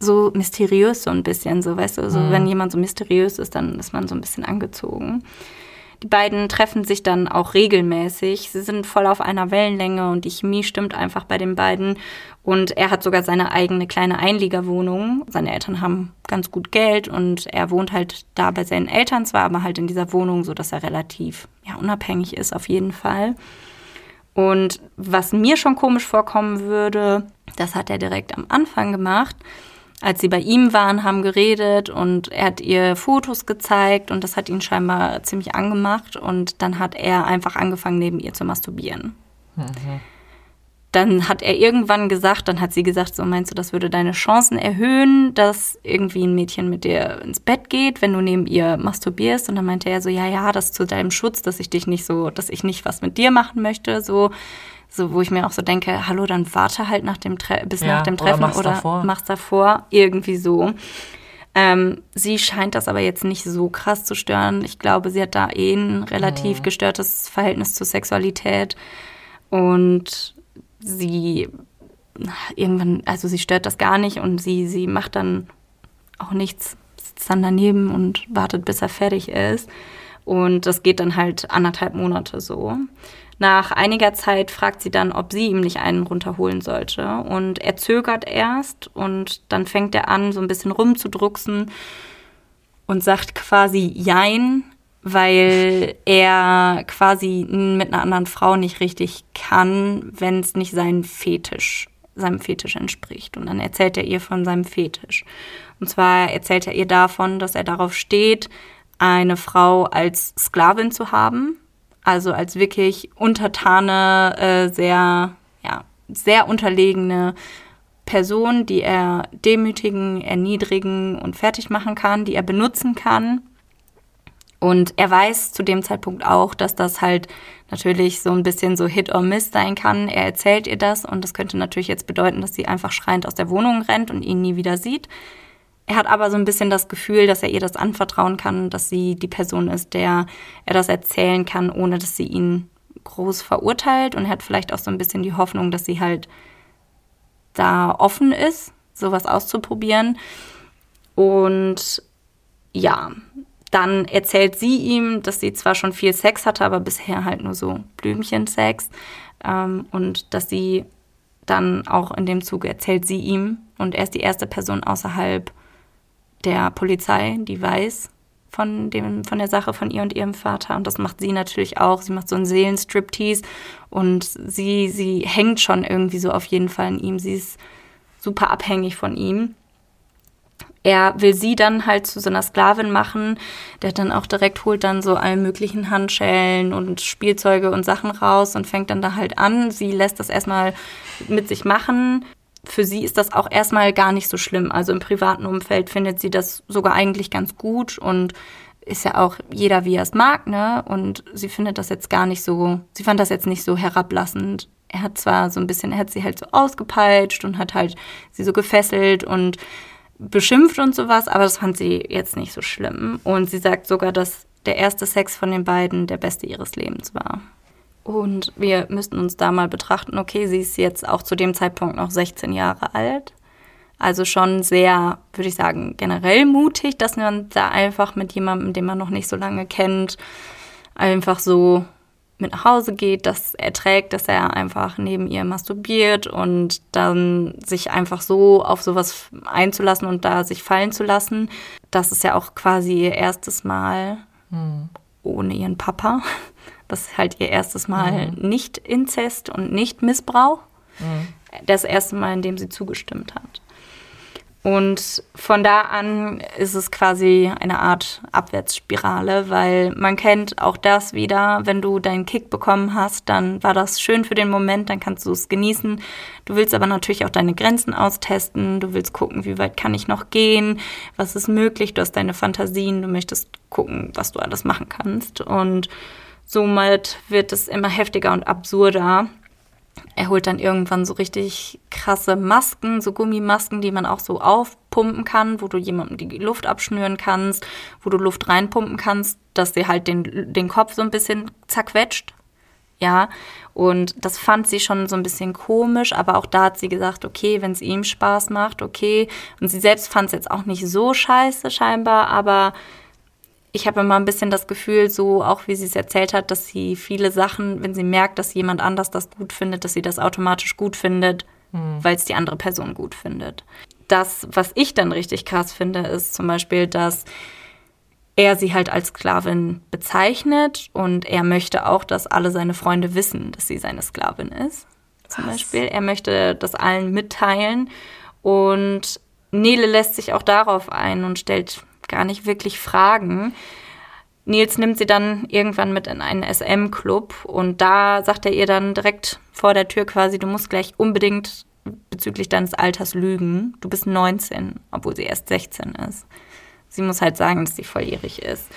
so mysteriös so ein bisschen, so weißt du, so wenn jemand so mysteriös ist, dann ist man so ein bisschen angezogen. Die beiden treffen sich dann auch regelmäßig. Sie sind voll auf einer Wellenlänge und die Chemie stimmt einfach bei den beiden. Und er hat sogar seine eigene kleine Einliegerwohnung. Seine Eltern haben ganz gut Geld und er wohnt halt da bei seinen Eltern zwar, aber halt in dieser Wohnung, so dass er relativ ja, unabhängig ist auf jeden Fall. Und was mir schon komisch vorkommen würde, das hat er direkt am Anfang gemacht. Als sie bei ihm waren, haben geredet und er hat ihr Fotos gezeigt und das hat ihn scheinbar ziemlich angemacht und dann hat er einfach angefangen, neben ihr zu masturbieren. Mhm dann hat er irgendwann gesagt, dann hat sie gesagt, so meinst du, das würde deine Chancen erhöhen, dass irgendwie ein Mädchen mit dir ins Bett geht, wenn du neben ihr masturbierst. Und dann meinte er so, ja, ja, das ist zu deinem Schutz, dass ich dich nicht so, dass ich nicht was mit dir machen möchte, so. So, wo ich mir auch so denke, hallo, dann warte halt nach dem Tre bis ja, nach dem Treffen oder mach's, oder davor. mach's davor, irgendwie so. Ähm, sie scheint das aber jetzt nicht so krass zu stören. Ich glaube, sie hat da eh ein relativ mhm. gestörtes Verhältnis zur Sexualität. Und sie irgendwann, also sie stört das gar nicht und sie, sie macht dann auch nichts, sitzt dann daneben und wartet, bis er fertig ist. Und das geht dann halt anderthalb Monate so. Nach einiger Zeit fragt sie dann, ob sie ihm nicht einen runterholen sollte. Und er zögert erst und dann fängt er an, so ein bisschen rumzudrucksen und sagt quasi Jein, weil er quasi mit einer anderen Frau nicht richtig kann, wenn es nicht seinen Fetisch, seinem Fetisch entspricht. Und dann erzählt er ihr von seinem Fetisch. Und zwar erzählt er ihr davon, dass er darauf steht, eine Frau als Sklavin zu haben, also als wirklich untertane, äh, sehr, ja, sehr unterlegene Person, die er demütigen, erniedrigen und fertig machen kann, die er benutzen kann und er weiß zu dem Zeitpunkt auch, dass das halt natürlich so ein bisschen so Hit or Miss sein kann. Er erzählt ihr das und das könnte natürlich jetzt bedeuten, dass sie einfach schreiend aus der Wohnung rennt und ihn nie wieder sieht. Er hat aber so ein bisschen das Gefühl, dass er ihr das anvertrauen kann, dass sie die Person ist, der er das erzählen kann, ohne dass sie ihn groß verurteilt. Und er hat vielleicht auch so ein bisschen die Hoffnung, dass sie halt da offen ist, sowas auszuprobieren. Und ja, dann erzählt sie ihm, dass sie zwar schon viel Sex hatte, aber bisher halt nur so Blümchensex. Ähm, und dass sie dann auch in dem Zuge erzählt sie ihm. Und er ist die erste Person außerhalb der Polizei, die weiß von, dem, von der Sache von ihr und ihrem Vater. Und das macht sie natürlich auch. Sie macht so einen Seelenstriptease und sie, sie hängt schon irgendwie so auf jeden Fall an ihm. Sie ist super abhängig von ihm er will sie dann halt zu so einer Sklavin machen. Der dann auch direkt holt dann so alle möglichen Handschellen und Spielzeuge und Sachen raus und fängt dann da halt an. Sie lässt das erstmal mit sich machen. Für sie ist das auch erstmal gar nicht so schlimm. Also im privaten Umfeld findet sie das sogar eigentlich ganz gut und ist ja auch jeder, wie er es mag, ne? Und sie findet das jetzt gar nicht so, sie fand das jetzt nicht so herablassend. Er hat zwar so ein bisschen, er hat sie halt so ausgepeitscht und hat halt sie so gefesselt und beschimpft und sowas, aber das fand sie jetzt nicht so schlimm. Und sie sagt sogar, dass der erste Sex von den beiden der beste ihres Lebens war. Und wir müssten uns da mal betrachten, okay, sie ist jetzt auch zu dem Zeitpunkt noch 16 Jahre alt. Also schon sehr, würde ich sagen, generell mutig, dass man da einfach mit jemandem, den man noch nicht so lange kennt, einfach so mit nach Hause geht, dass er trägt, dass er einfach neben ihr masturbiert und dann sich einfach so auf sowas einzulassen und da sich fallen zu lassen. Das ist ja auch quasi ihr erstes Mal mhm. ohne ihren Papa. Das ist halt ihr erstes Mal mhm. nicht Inzest und nicht Missbrauch. Mhm. Das erste Mal, in dem sie zugestimmt hat. Und von da an ist es quasi eine Art Abwärtsspirale, weil man kennt auch das wieder, wenn du deinen Kick bekommen hast, dann war das schön für den Moment, dann kannst du es genießen. Du willst aber natürlich auch deine Grenzen austesten, du willst gucken, wie weit kann ich noch gehen, was ist möglich, du hast deine Fantasien, du möchtest gucken, was du alles machen kannst. Und somit wird es immer heftiger und absurder. Er holt dann irgendwann so richtig krasse Masken, so Gummimasken, die man auch so aufpumpen kann, wo du jemandem die Luft abschnüren kannst, wo du Luft reinpumpen kannst, dass sie halt den, den Kopf so ein bisschen zerquetscht. Ja, und das fand sie schon so ein bisschen komisch, aber auch da hat sie gesagt, okay, wenn es ihm Spaß macht, okay. Und sie selbst fand es jetzt auch nicht so scheiße scheinbar, aber ich habe immer ein bisschen das Gefühl, so auch wie sie es erzählt hat, dass sie viele Sachen, wenn sie merkt, dass jemand anders das gut findet, dass sie das automatisch gut findet, mhm. weil es die andere Person gut findet. Das, was ich dann richtig krass finde, ist zum Beispiel, dass er sie halt als Sklavin bezeichnet und er möchte auch, dass alle seine Freunde wissen, dass sie seine Sklavin ist. Zum was? Beispiel. Er möchte das allen mitteilen und Nele lässt sich auch darauf ein und stellt gar nicht wirklich Fragen. Nils nimmt sie dann irgendwann mit in einen SM-Club und da sagt er ihr dann direkt vor der Tür quasi, du musst gleich unbedingt bezüglich deines Alters lügen. Du bist 19, obwohl sie erst 16 ist. Sie muss halt sagen, dass sie volljährig ist.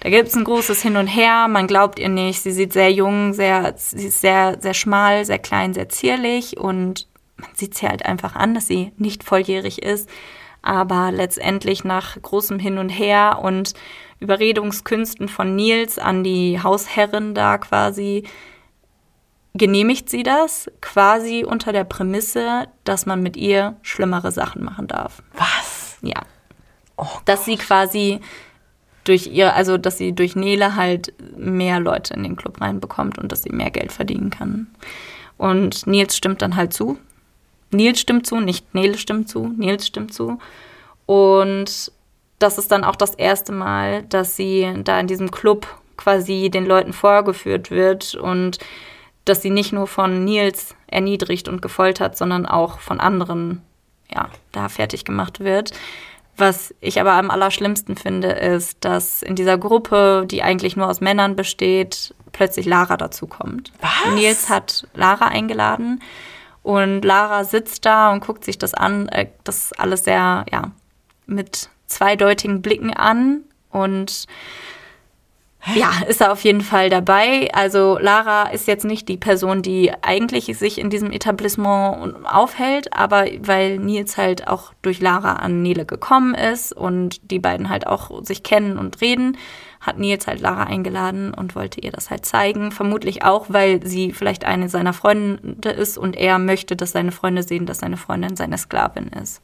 Da gibt es ein großes Hin und Her, man glaubt ihr nicht. Sie sieht sehr jung, sehr, sie ist sehr, sehr schmal, sehr klein, sehr zierlich und man sieht sie halt einfach an, dass sie nicht volljährig ist. Aber letztendlich nach großem Hin und Her und Überredungskünsten von Nils an die Hausherrin da quasi genehmigt sie das quasi unter der Prämisse, dass man mit ihr schlimmere Sachen machen darf. Was? Ja. Oh dass sie quasi durch ihr, also dass sie durch Nele halt mehr Leute in den Club reinbekommt und dass sie mehr Geld verdienen kann. Und Nils stimmt dann halt zu. Nils stimmt zu, nicht Nele stimmt zu, Nils stimmt zu. Und das ist dann auch das erste Mal, dass sie da in diesem Club quasi den Leuten vorgeführt wird und dass sie nicht nur von Nils erniedrigt und gefoltert, sondern auch von anderen, ja, da fertig gemacht wird. Was ich aber am allerschlimmsten finde, ist, dass in dieser Gruppe, die eigentlich nur aus Männern besteht, plötzlich Lara dazukommt. Was? Nils hat Lara eingeladen und Lara sitzt da und guckt sich das an, äh, das alles sehr, ja, mit zweideutigen Blicken an und ja, ist er auf jeden Fall dabei. Also Lara ist jetzt nicht die Person, die eigentlich sich in diesem Etablissement aufhält, aber weil Nils halt auch durch Lara an Nele gekommen ist und die beiden halt auch sich kennen und reden, hat Nils halt Lara eingeladen und wollte ihr das halt zeigen. Vermutlich auch, weil sie vielleicht eine seiner Freunde ist und er möchte, dass seine Freunde sehen, dass seine Freundin seine Sklavin ist.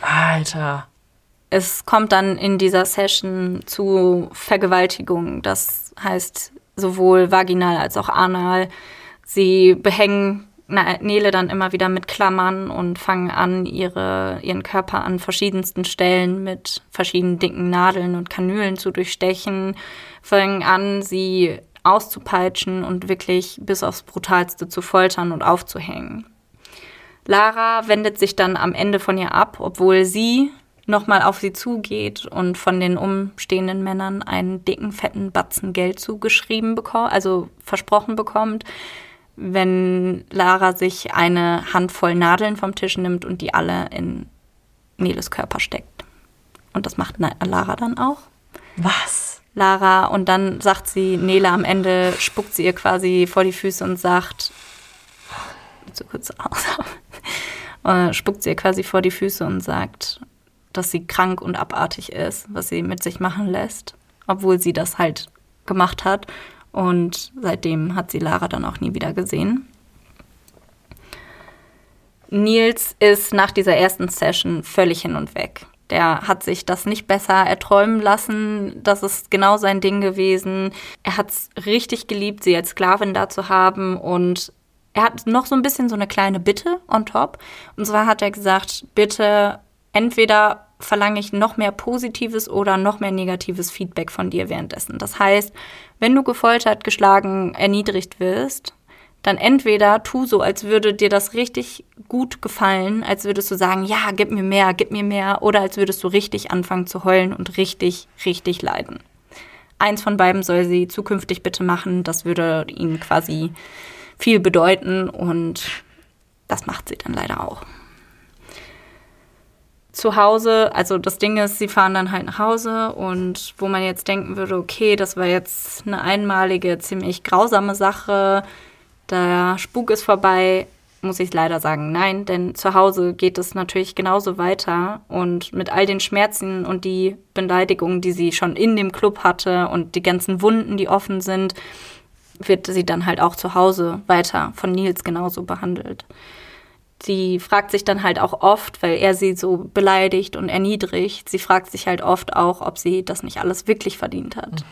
Alter es kommt dann in dieser Session zu Vergewaltigung. Das heißt sowohl vaginal als auch anal. Sie behängen Nele dann immer wieder mit Klammern und fangen an, ihre, ihren Körper an verschiedensten Stellen mit verschiedenen dicken Nadeln und Kanülen zu durchstechen, fangen an, sie auszupeitschen und wirklich bis aufs Brutalste zu foltern und aufzuhängen. Lara wendet sich dann am Ende von ihr ab, obwohl sie nochmal auf sie zugeht und von den umstehenden Männern einen dicken, fetten Batzen Geld zugeschrieben bekommt, also versprochen bekommt, wenn Lara sich eine Handvoll Nadeln vom Tisch nimmt und die alle in Neles Körper steckt. Und das macht Lara dann auch. Was? Lara, und dann sagt sie, Nele am Ende, spuckt sie ihr quasi vor die Füße und sagt, so kurz aus, äh, spuckt sie ihr quasi vor die Füße und sagt, dass sie krank und abartig ist, was sie mit sich machen lässt, obwohl sie das halt gemacht hat. Und seitdem hat sie Lara dann auch nie wieder gesehen. Nils ist nach dieser ersten Session völlig hin und weg. Der hat sich das nicht besser erträumen lassen. Das ist genau sein Ding gewesen. Er hat es richtig geliebt, sie als Sklavin da zu haben. Und er hat noch so ein bisschen so eine kleine Bitte on top. Und zwar hat er gesagt, bitte entweder verlange ich noch mehr positives oder noch mehr negatives Feedback von dir währenddessen. Das heißt, wenn du gefoltert, geschlagen, erniedrigt wirst, dann entweder tu so, als würde dir das richtig gut gefallen, als würdest du sagen, ja, gib mir mehr, gib mir mehr, oder als würdest du richtig anfangen zu heulen und richtig, richtig leiden. Eins von beiden soll sie zukünftig bitte machen, das würde ihnen quasi viel bedeuten und das macht sie dann leider auch zu Hause, also das Ding ist, sie fahren dann halt nach Hause und wo man jetzt denken würde, okay, das war jetzt eine einmalige, ziemlich grausame Sache, der Spuk ist vorbei, muss ich leider sagen, nein, denn zu Hause geht es natürlich genauso weiter und mit all den Schmerzen und die Beleidigungen, die sie schon in dem Club hatte und die ganzen Wunden, die offen sind, wird sie dann halt auch zu Hause weiter von Nils genauso behandelt. Sie fragt sich dann halt auch oft, weil er sie so beleidigt und erniedrigt, sie fragt sich halt oft auch, ob sie das nicht alles wirklich verdient hat. Mhm.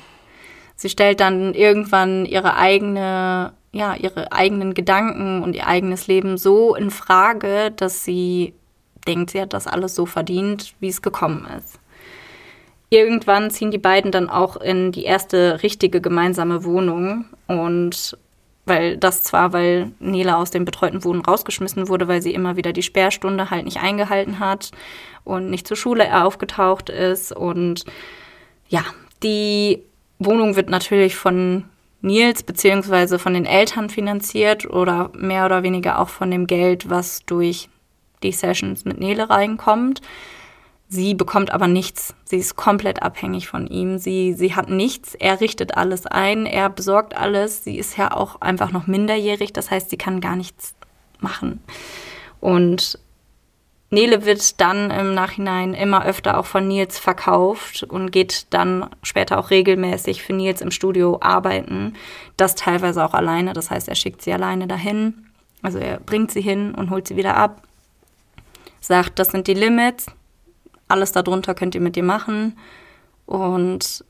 Sie stellt dann irgendwann ihre eigene, ja, ihre eigenen Gedanken und ihr eigenes Leben so in Frage, dass sie denkt, sie hat das alles so verdient, wie es gekommen ist. Irgendwann ziehen die beiden dann auch in die erste richtige gemeinsame Wohnung und weil das zwar, weil Nela aus dem betreuten Wohnen rausgeschmissen wurde, weil sie immer wieder die Sperrstunde halt nicht eingehalten hat und nicht zur Schule aufgetaucht ist. Und ja, die Wohnung wird natürlich von Nils beziehungsweise von den Eltern finanziert oder mehr oder weniger auch von dem Geld, was durch die Sessions mit Nele reinkommt. Sie bekommt aber nichts. Sie ist komplett abhängig von ihm. Sie, sie hat nichts. Er richtet alles ein. Er besorgt alles. Sie ist ja auch einfach noch minderjährig. Das heißt, sie kann gar nichts machen. Und Nele wird dann im Nachhinein immer öfter auch von Nils verkauft und geht dann später auch regelmäßig für Nils im Studio arbeiten. Das teilweise auch alleine. Das heißt, er schickt sie alleine dahin. Also er bringt sie hin und holt sie wieder ab. Sagt, das sind die Limits alles darunter könnt ihr mit ihr machen. Und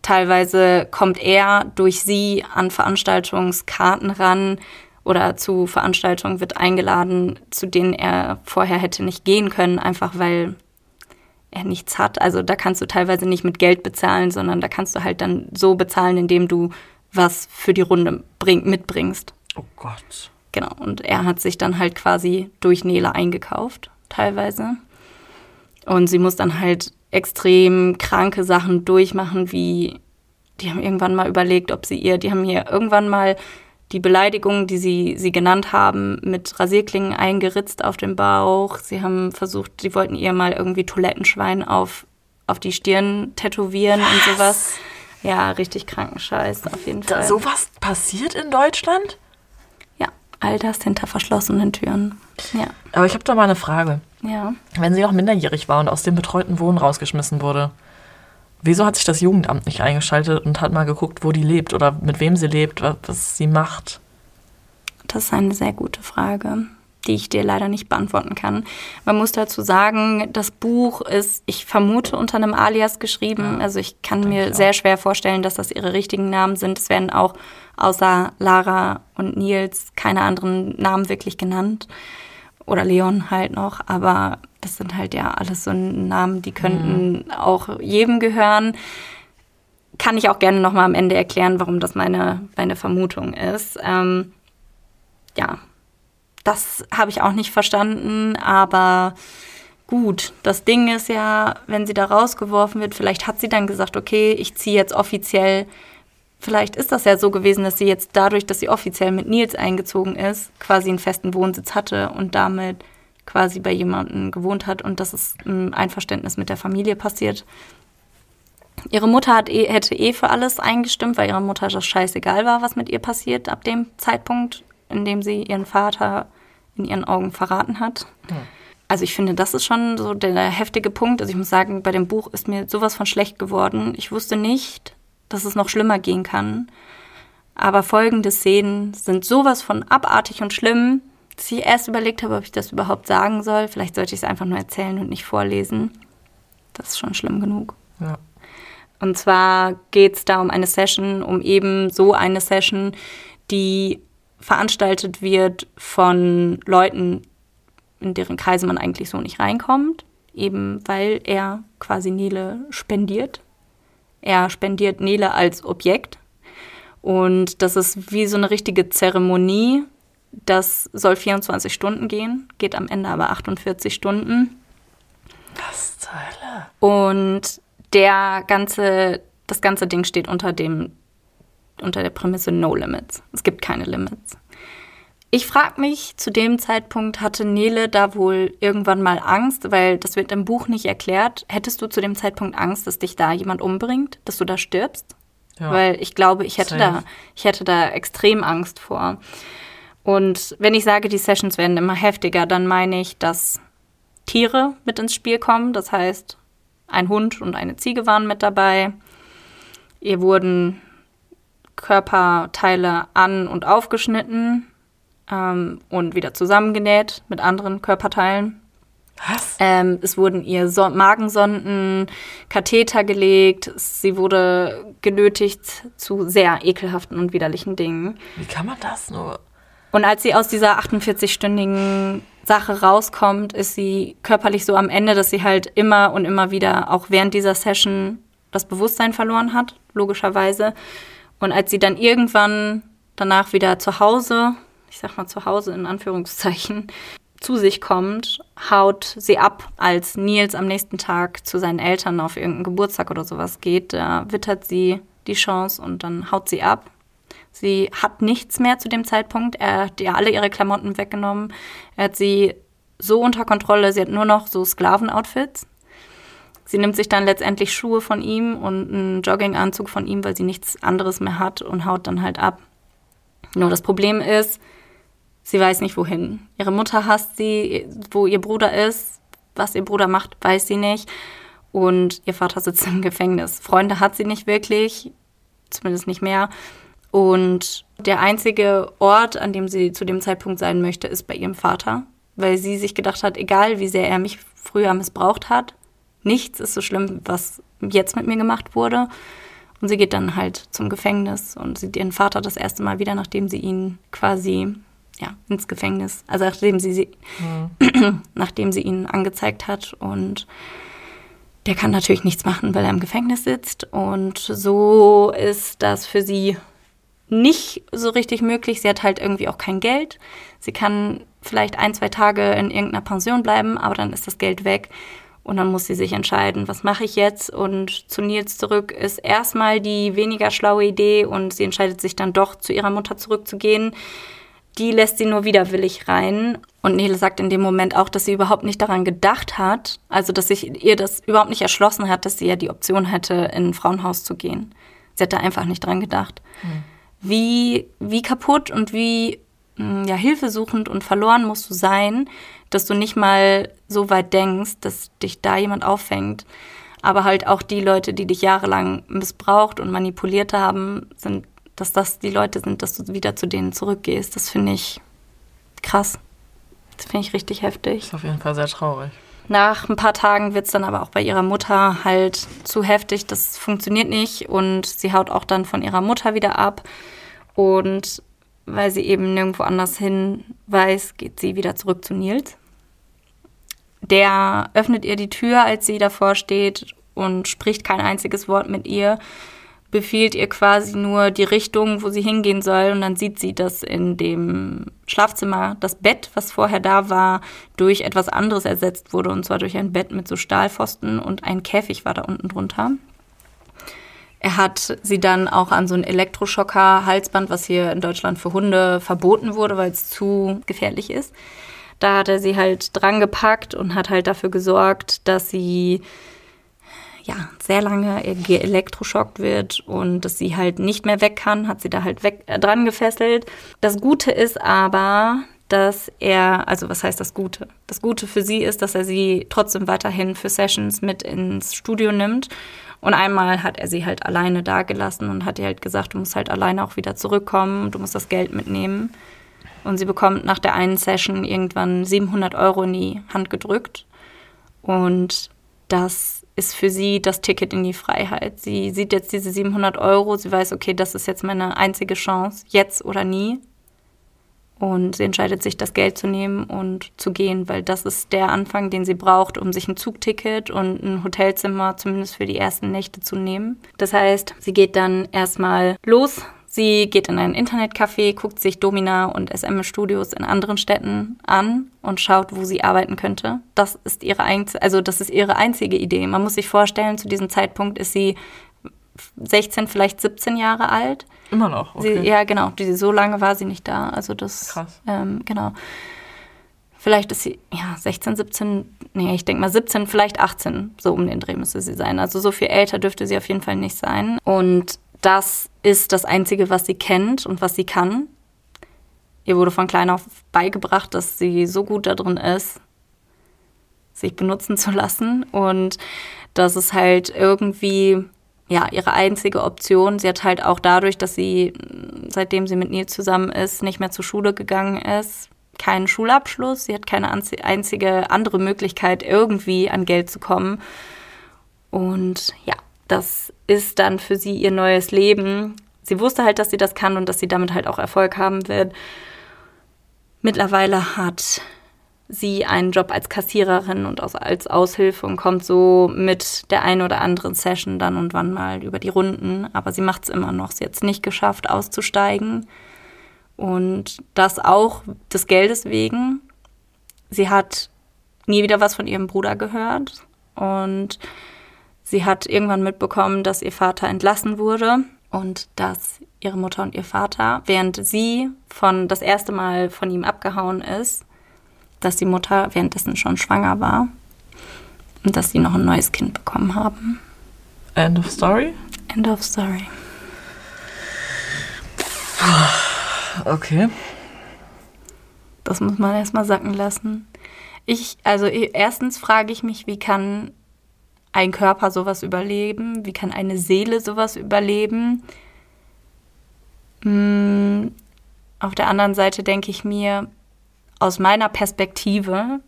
teilweise kommt er durch sie an Veranstaltungskarten ran oder zu Veranstaltungen wird eingeladen, zu denen er vorher hätte nicht gehen können, einfach weil er nichts hat. Also da kannst du teilweise nicht mit Geld bezahlen, sondern da kannst du halt dann so bezahlen, indem du was für die Runde bring, mitbringst. Oh Gott. Genau. Und er hat sich dann halt quasi durch Nele eingekauft, teilweise. Und sie muss dann halt extrem kranke Sachen durchmachen, wie die haben irgendwann mal überlegt, ob sie ihr, die haben hier irgendwann mal die Beleidigung, die sie, sie genannt haben, mit Rasierklingen eingeritzt auf dem Bauch. Sie haben versucht, sie wollten ihr mal irgendwie Toilettenschwein auf, auf die Stirn tätowieren Was? und sowas. Ja, richtig kranken Scheiß, auf jeden Fall. Sowas passiert in Deutschland? Ja, all das hinter verschlossenen Türen. Ja. Aber ich habe da mal eine Frage. Ja. Wenn sie auch minderjährig war und aus dem betreuten Wohnen rausgeschmissen wurde, wieso hat sich das Jugendamt nicht eingeschaltet und hat mal geguckt, wo die lebt oder mit wem sie lebt, was, sie macht? Das ist eine sehr gute Frage, die ich dir leider nicht beantworten kann. Man muss dazu sagen, das Buch ist, ich vermute, unter einem Alias geschrieben. Ja, also ich kann mir ich sehr schwer vorstellen, dass das ihre richtigen Namen sind. Es werden auch außer Lara und Nils keine anderen Namen wirklich genannt oder Leon halt noch, aber das sind halt ja alles so Namen, die könnten mhm. auch jedem gehören. Kann ich auch gerne nochmal am Ende erklären, warum das meine, meine Vermutung ist. Ähm, ja, das habe ich auch nicht verstanden, aber gut, das Ding ist ja, wenn sie da rausgeworfen wird, vielleicht hat sie dann gesagt, okay, ich ziehe jetzt offiziell Vielleicht ist das ja so gewesen, dass sie jetzt dadurch, dass sie offiziell mit Nils eingezogen ist, quasi einen festen Wohnsitz hatte und damit quasi bei jemandem gewohnt hat und das ist ein Einverständnis mit der Familie passiert. Ihre Mutter hat eh, hätte eh für alles eingestimmt, weil ihrer Mutter das scheißegal war, was mit ihr passiert ab dem Zeitpunkt, in dem sie ihren Vater in ihren Augen verraten hat. Ja. Also ich finde, das ist schon so der heftige Punkt. Also ich muss sagen, bei dem Buch ist mir sowas von schlecht geworden. Ich wusste nicht, dass es noch schlimmer gehen kann. Aber folgende Szenen sind sowas von abartig und schlimm, dass ich erst überlegt habe, ob ich das überhaupt sagen soll. Vielleicht sollte ich es einfach nur erzählen und nicht vorlesen. Das ist schon schlimm genug. Ja. Und zwar geht es da um eine Session, um eben so eine Session, die veranstaltet wird von Leuten, in deren Kreise man eigentlich so nicht reinkommt, eben weil er quasi Nele spendiert er spendiert Nele als Objekt. Und das ist wie so eine richtige Zeremonie. Das soll 24 Stunden gehen, geht am Ende aber 48 Stunden. Was zur Hölle? Und der ganze, das ganze Ding steht unter dem, unter der Prämisse No Limits. Es gibt keine Limits. Ich frage mich, zu dem Zeitpunkt hatte Nele da wohl irgendwann mal Angst, weil das wird im Buch nicht erklärt. Hättest du zu dem Zeitpunkt Angst, dass dich da jemand umbringt, dass du da stirbst? Ja. Weil ich glaube, ich hätte da, ich hätte da extrem Angst vor. Und wenn ich sage, die Sessions werden immer heftiger, dann meine ich, dass Tiere mit ins Spiel kommen. Das heißt, ein Hund und eine Ziege waren mit dabei. Ihr wurden Körperteile an und aufgeschnitten ähm, und wieder zusammengenäht mit anderen Körperteilen. Was? Ähm, es wurden ihr so Magensonden, Katheter gelegt. Sie wurde genötigt zu sehr ekelhaften und widerlichen Dingen. Wie kann man das nur? Und als sie aus dieser 48-stündigen Sache rauskommt, ist sie körperlich so am Ende, dass sie halt immer und immer wieder auch während dieser Session das Bewusstsein verloren hat, logischerweise. Und als sie dann irgendwann danach wieder zu Hause, ich sag mal zu Hause in Anführungszeichen, zu sich kommt, haut sie ab, als Nils am nächsten Tag zu seinen Eltern auf irgendeinen Geburtstag oder sowas geht. Da wittert sie die Chance und dann haut sie ab. Sie hat nichts mehr zu dem Zeitpunkt. Er hat ihr alle ihre Klamotten weggenommen. Er hat sie so unter Kontrolle. Sie hat nur noch so Sklavenoutfits. Sie nimmt sich dann letztendlich Schuhe von ihm und einen Jogginganzug von ihm, weil sie nichts anderes mehr hat und haut dann halt ab. Nur das Problem ist, sie weiß nicht wohin. Ihre Mutter hasst sie, wo ihr Bruder ist. Was ihr Bruder macht, weiß sie nicht. Und ihr Vater sitzt im Gefängnis. Freunde hat sie nicht wirklich, zumindest nicht mehr. Und der einzige Ort, an dem sie zu dem Zeitpunkt sein möchte, ist bei ihrem Vater, weil sie sich gedacht hat, egal wie sehr er mich früher missbraucht hat, nichts ist so schlimm, was jetzt mit mir gemacht wurde. Und sie geht dann halt zum Gefängnis und sieht ihren Vater das erste Mal wieder, nachdem sie ihn quasi ja, ins Gefängnis, also nachdem sie, sie mhm. nachdem sie ihn angezeigt hat und der kann natürlich nichts machen, weil er im Gefängnis sitzt und so ist das für sie nicht so richtig möglich. Sie hat halt irgendwie auch kein Geld. Sie kann vielleicht ein, zwei Tage in irgendeiner Pension bleiben, aber dann ist das Geld weg. Und dann muss sie sich entscheiden, was mache ich jetzt? Und zu Nils zurück ist erstmal die weniger schlaue Idee und sie entscheidet sich dann doch, zu ihrer Mutter zurückzugehen. Die lässt sie nur widerwillig rein. Und Nele sagt in dem Moment auch, dass sie überhaupt nicht daran gedacht hat, also dass sich ihr das überhaupt nicht erschlossen hat, dass sie ja die Option hätte, in ein Frauenhaus zu gehen. Sie hat da einfach nicht dran gedacht. Mhm wie, wie kaputt und wie hm, ja, hilfesuchend und verloren musst du sein, dass du nicht mal so weit denkst, dass dich da jemand auffängt. Aber halt auch die Leute, die dich jahrelang missbraucht und manipuliert haben, sind, dass das die Leute sind, dass du wieder zu denen zurückgehst. Das finde ich krass. Das finde ich richtig heftig. Ist auf jeden Fall sehr traurig. Nach ein paar Tagen wird es dann aber auch bei ihrer Mutter halt zu heftig. Das funktioniert nicht und sie haut auch dann von ihrer Mutter wieder ab. Und weil sie eben nirgendwo anders hin weiß, geht sie wieder zurück zu Nils. Der öffnet ihr die Tür, als sie davor steht und spricht kein einziges Wort mit ihr, befiehlt ihr quasi nur die Richtung, wo sie hingehen soll. Und dann sieht sie, dass in dem Schlafzimmer das Bett, was vorher da war, durch etwas anderes ersetzt wurde. Und zwar durch ein Bett mit so Stahlpfosten und ein Käfig war da unten drunter. Er hat sie dann auch an so ein Elektroschocker-Halsband, was hier in Deutschland für Hunde verboten wurde, weil es zu gefährlich ist. Da hat er sie halt dran gepackt und hat halt dafür gesorgt, dass sie ja, sehr lange elektroschockt wird und dass sie halt nicht mehr weg kann, hat sie da halt weg, äh, dran gefesselt. Das Gute ist aber, dass er, also was heißt das Gute? Das Gute für sie ist, dass er sie trotzdem weiterhin für Sessions mit ins Studio nimmt und einmal hat er sie halt alleine dagelassen und hat ihr halt gesagt, du musst halt alleine auch wieder zurückkommen, du musst das Geld mitnehmen. Und sie bekommt nach der einen Session irgendwann 700 Euro in die Hand gedrückt. Und das ist für sie das Ticket in die Freiheit. Sie sieht jetzt diese 700 Euro, sie weiß, okay, das ist jetzt meine einzige Chance, jetzt oder nie. Und sie entscheidet sich, das Geld zu nehmen und zu gehen, weil das ist der Anfang, den sie braucht, um sich ein Zugticket und ein Hotelzimmer zumindest für die ersten Nächte zu nehmen. Das heißt, sie geht dann erstmal los. Sie geht in ein Internetcafé, guckt sich Domina und SM Studios in anderen Städten an und schaut, wo sie arbeiten könnte. Das ist ihre einzige, also das ist ihre einzige Idee. Man muss sich vorstellen, zu diesem Zeitpunkt ist sie 16, vielleicht 17 Jahre alt. Immer noch, okay. Sie, ja, genau. Die, so lange war sie nicht da. Also das. Krass. Ähm, genau. Vielleicht ist sie, ja, 16, 17, nee, ich denke mal 17, vielleicht 18, so um den Dreh müsste sie sein. Also so viel älter dürfte sie auf jeden Fall nicht sein. Und das ist das Einzige, was sie kennt und was sie kann. Ihr wurde von klein auf beigebracht, dass sie so gut da drin ist, sich benutzen zu lassen. Und dass es halt irgendwie ja, ihre einzige Option. Sie hat halt auch dadurch, dass sie seitdem sie mit Nils zusammen ist, nicht mehr zur Schule gegangen ist, keinen Schulabschluss, sie hat keine einzige andere Möglichkeit, irgendwie an Geld zu kommen. Und ja, das ist dann für sie ihr neues Leben. Sie wusste halt, dass sie das kann und dass sie damit halt auch Erfolg haben wird. Mittlerweile hat sie einen Job als Kassiererin und als Aushilfe und kommt so mit der einen oder anderen Session dann und wann mal über die Runden. Aber sie macht es immer noch. Sie hat es nicht geschafft, auszusteigen. Und das auch des Geldes wegen. Sie hat nie wieder was von ihrem Bruder gehört. Und sie hat irgendwann mitbekommen, dass ihr Vater entlassen wurde und dass ihre Mutter und ihr Vater, während sie von das erste Mal von ihm abgehauen ist, dass die Mutter währenddessen schon schwanger war und dass sie noch ein neues Kind bekommen haben. End of story? End of story. Okay. Das muss man erstmal sacken lassen. Ich, also erstens frage ich mich, wie kann ein Körper sowas überleben? Wie kann eine Seele sowas überleben? Hm, auf der anderen Seite denke ich mir, aus meiner Perspektive,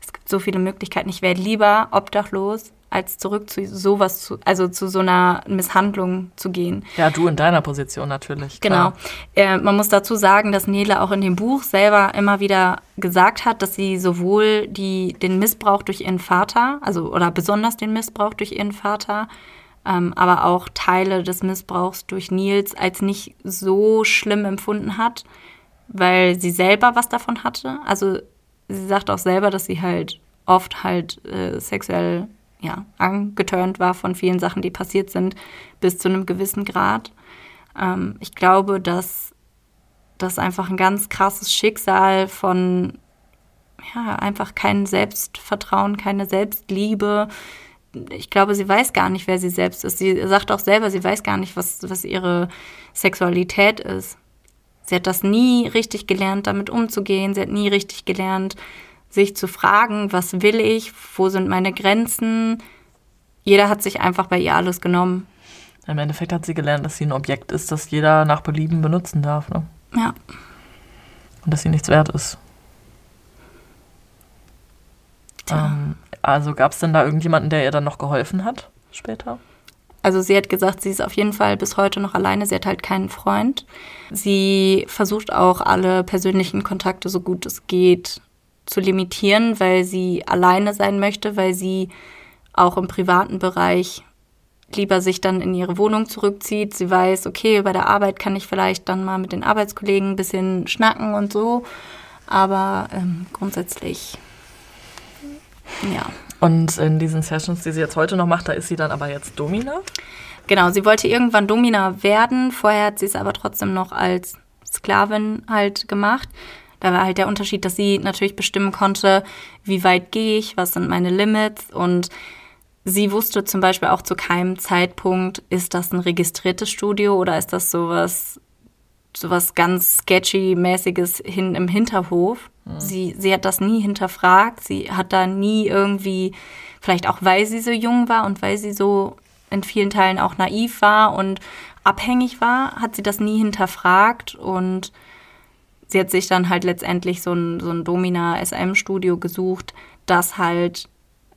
es gibt so viele Möglichkeiten, ich wäre lieber obdachlos, als zurück zu sowas zu, also zu so einer Misshandlung zu gehen. Ja, du in deiner Position natürlich. Genau. Äh, man muss dazu sagen, dass Nele auch in dem Buch selber immer wieder gesagt hat, dass sie sowohl die, den Missbrauch durch ihren Vater, also oder besonders den Missbrauch durch ihren Vater, ähm, aber auch Teile des Missbrauchs durch Nils als nicht so schlimm empfunden hat weil sie selber was davon hatte. Also sie sagt auch selber, dass sie halt oft halt äh, sexuell ja, angeturnt war von vielen Sachen, die passiert sind, bis zu einem gewissen Grad. Ähm, ich glaube, dass das einfach ein ganz krasses Schicksal von ja, einfach kein Selbstvertrauen, keine Selbstliebe. Ich glaube, sie weiß gar nicht, wer sie selbst ist. Sie sagt auch selber, sie weiß gar nicht, was, was ihre Sexualität ist. Sie hat das nie richtig gelernt, damit umzugehen. Sie hat nie richtig gelernt, sich zu fragen, was will ich, wo sind meine Grenzen. Jeder hat sich einfach bei ihr alles genommen. Im Endeffekt hat sie gelernt, dass sie ein Objekt ist, das jeder nach Belieben benutzen darf. Ne? Ja. Und dass sie nichts wert ist. Ähm, also gab es denn da irgendjemanden, der ihr dann noch geholfen hat später? Also sie hat gesagt, sie ist auf jeden Fall bis heute noch alleine. Sie hat halt keinen Freund. Sie versucht auch alle persönlichen Kontakte so gut es geht zu limitieren, weil sie alleine sein möchte, weil sie auch im privaten Bereich lieber sich dann in ihre Wohnung zurückzieht. Sie weiß, okay, bei der Arbeit kann ich vielleicht dann mal mit den Arbeitskollegen ein bisschen schnacken und so. Aber ähm, grundsätzlich, ja. Und in diesen Sessions, die sie jetzt heute noch macht, da ist sie dann aber jetzt Domina? Genau, sie wollte irgendwann Domina werden. Vorher hat sie es aber trotzdem noch als Sklavin halt gemacht. Da war halt der Unterschied, dass sie natürlich bestimmen konnte, wie weit gehe ich, was sind meine Limits und sie wusste zum Beispiel auch zu keinem Zeitpunkt, ist das ein registriertes Studio oder ist das sowas, sowas ganz sketchy-mäßiges hin im Hinterhof. Mhm. Sie, sie hat das nie hinterfragt. Sie hat da nie irgendwie, vielleicht auch weil sie so jung war und weil sie so in vielen Teilen auch naiv war und abhängig war, hat sie das nie hinterfragt und sie hat sich dann halt letztendlich so ein, so ein Domina-SM-Studio gesucht, das halt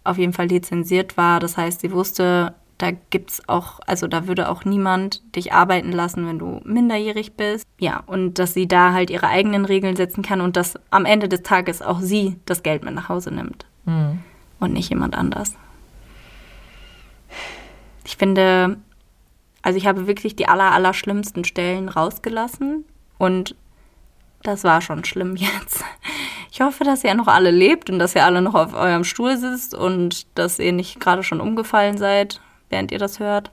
auf jeden Fall lizenziert war. Das heißt, sie wusste, da gibt's auch, also da würde auch niemand dich arbeiten lassen, wenn du minderjährig bist. Ja, und dass sie da halt ihre eigenen Regeln setzen kann und dass am Ende des Tages auch sie das Geld mit nach Hause nimmt. Mhm. Und nicht jemand anders. Ich finde, also ich habe wirklich die aller, aller schlimmsten Stellen rausgelassen und das war schon schlimm jetzt. Ich hoffe, dass ihr noch alle lebt und dass ihr alle noch auf eurem Stuhl sitzt und dass ihr nicht gerade schon umgefallen seid während ihr das hört.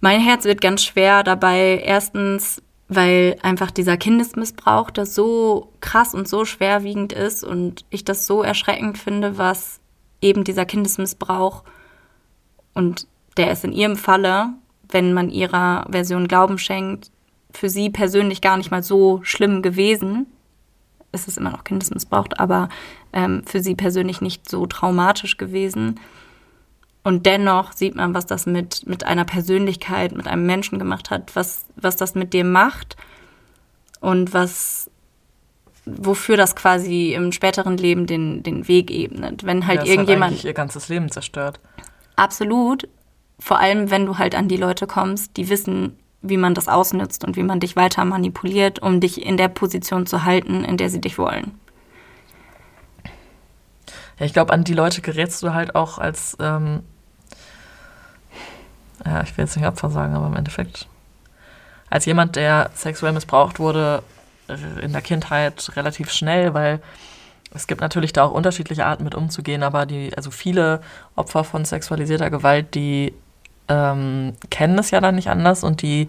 Mein Herz wird ganz schwer dabei. Erstens, weil einfach dieser Kindesmissbrauch, das so krass und so schwerwiegend ist und ich das so erschreckend finde, was eben dieser Kindesmissbrauch und der ist in ihrem Falle, wenn man ihrer Version Glauben schenkt, für sie persönlich gar nicht mal so schlimm gewesen. Es ist immer noch Kindesmissbrauch, aber ähm, für sie persönlich nicht so traumatisch gewesen. Und dennoch sieht man, was das mit, mit einer Persönlichkeit, mit einem Menschen gemacht hat, was, was das mit dir macht und was, wofür das quasi im späteren Leben den, den Weg ebnet. Wenn halt ja, es irgendjemand. Hat ihr ganzes Leben zerstört. Absolut. Vor allem, wenn du halt an die Leute kommst, die wissen, wie man das ausnützt und wie man dich weiter manipuliert, um dich in der Position zu halten, in der sie dich wollen. Ja, ich glaube, an die Leute gerätst du halt auch als, ähm, ja, ich will jetzt nicht Opfer sagen, aber im Endeffekt, als jemand, der sexuell missbraucht wurde, in der Kindheit relativ schnell, weil es gibt natürlich da auch unterschiedliche Arten mit umzugehen, aber die, also viele Opfer von sexualisierter Gewalt, die ähm, kennen es ja dann nicht anders und die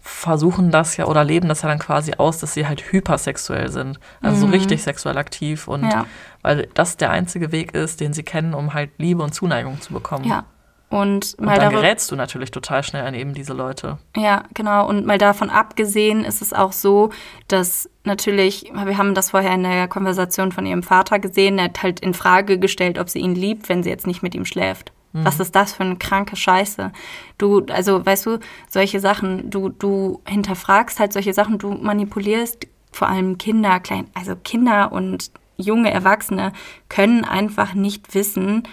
versuchen das ja oder leben das ja dann quasi aus, dass sie halt hypersexuell sind. Also mhm. so richtig sexuell aktiv und ja. weil das der einzige Weg ist, den sie kennen, um halt Liebe und Zuneigung zu bekommen. Ja. Und, und dann gerätst du natürlich total schnell an eben diese Leute. Ja, genau. Und mal davon abgesehen ist es auch so, dass natürlich, wir haben das vorher in der Konversation von ihrem Vater gesehen, er hat halt in Frage gestellt, ob sie ihn liebt, wenn sie jetzt nicht mit ihm schläft. Mhm. Was ist das für eine kranke Scheiße? Du, also, weißt du, solche Sachen, du, du hinterfragst halt solche Sachen, du manipulierst vor allem Kinder, klein, also Kinder und junge Erwachsene können einfach nicht wissen,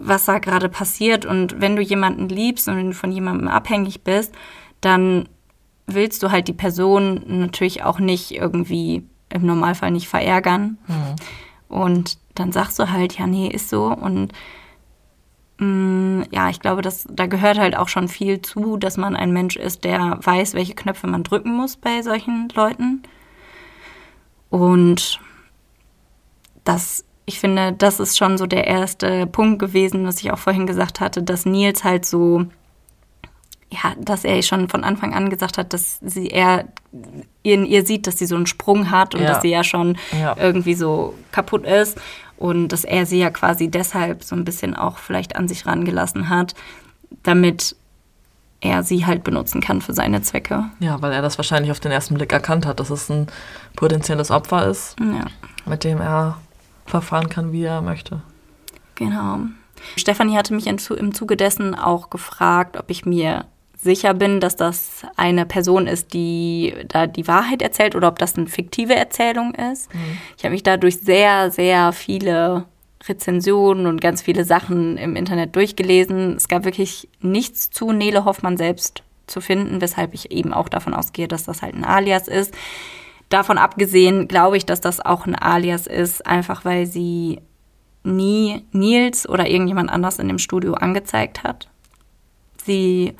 was da gerade passiert. Und wenn du jemanden liebst und wenn du von jemandem abhängig bist, dann willst du halt die Person natürlich auch nicht irgendwie im Normalfall nicht verärgern. Mhm. Und dann sagst du halt, ja, nee, ist so. Und ja, ich glaube, dass, da gehört halt auch schon viel zu, dass man ein Mensch ist, der weiß, welche Knöpfe man drücken muss bei solchen Leuten. Und das, ich finde, das ist schon so der erste Punkt gewesen, was ich auch vorhin gesagt hatte, dass Nils halt so, ja, dass er schon von Anfang an gesagt hat, dass sie er in ihr sieht, dass sie so einen Sprung hat und ja. dass sie ja schon ja. irgendwie so kaputt ist und dass er sie ja quasi deshalb so ein bisschen auch vielleicht an sich rangelassen hat, damit er sie halt benutzen kann für seine Zwecke. Ja, weil er das wahrscheinlich auf den ersten Blick erkannt hat, dass es ein potenzielles Opfer ist, ja. mit dem er verfahren kann, wie er möchte. Genau. Stefanie hatte mich im Zuge dessen auch gefragt, ob ich mir sicher bin, dass das eine Person ist, die da die Wahrheit erzählt oder ob das eine fiktive Erzählung ist. Mhm. Ich habe mich dadurch sehr, sehr viele Rezensionen und ganz viele Sachen im Internet durchgelesen. Es gab wirklich nichts zu Nele Hoffmann selbst zu finden, weshalb ich eben auch davon ausgehe, dass das halt ein Alias ist. Davon abgesehen glaube ich, dass das auch ein Alias ist, einfach weil sie nie Nils oder irgendjemand anders in dem Studio angezeigt hat. Sie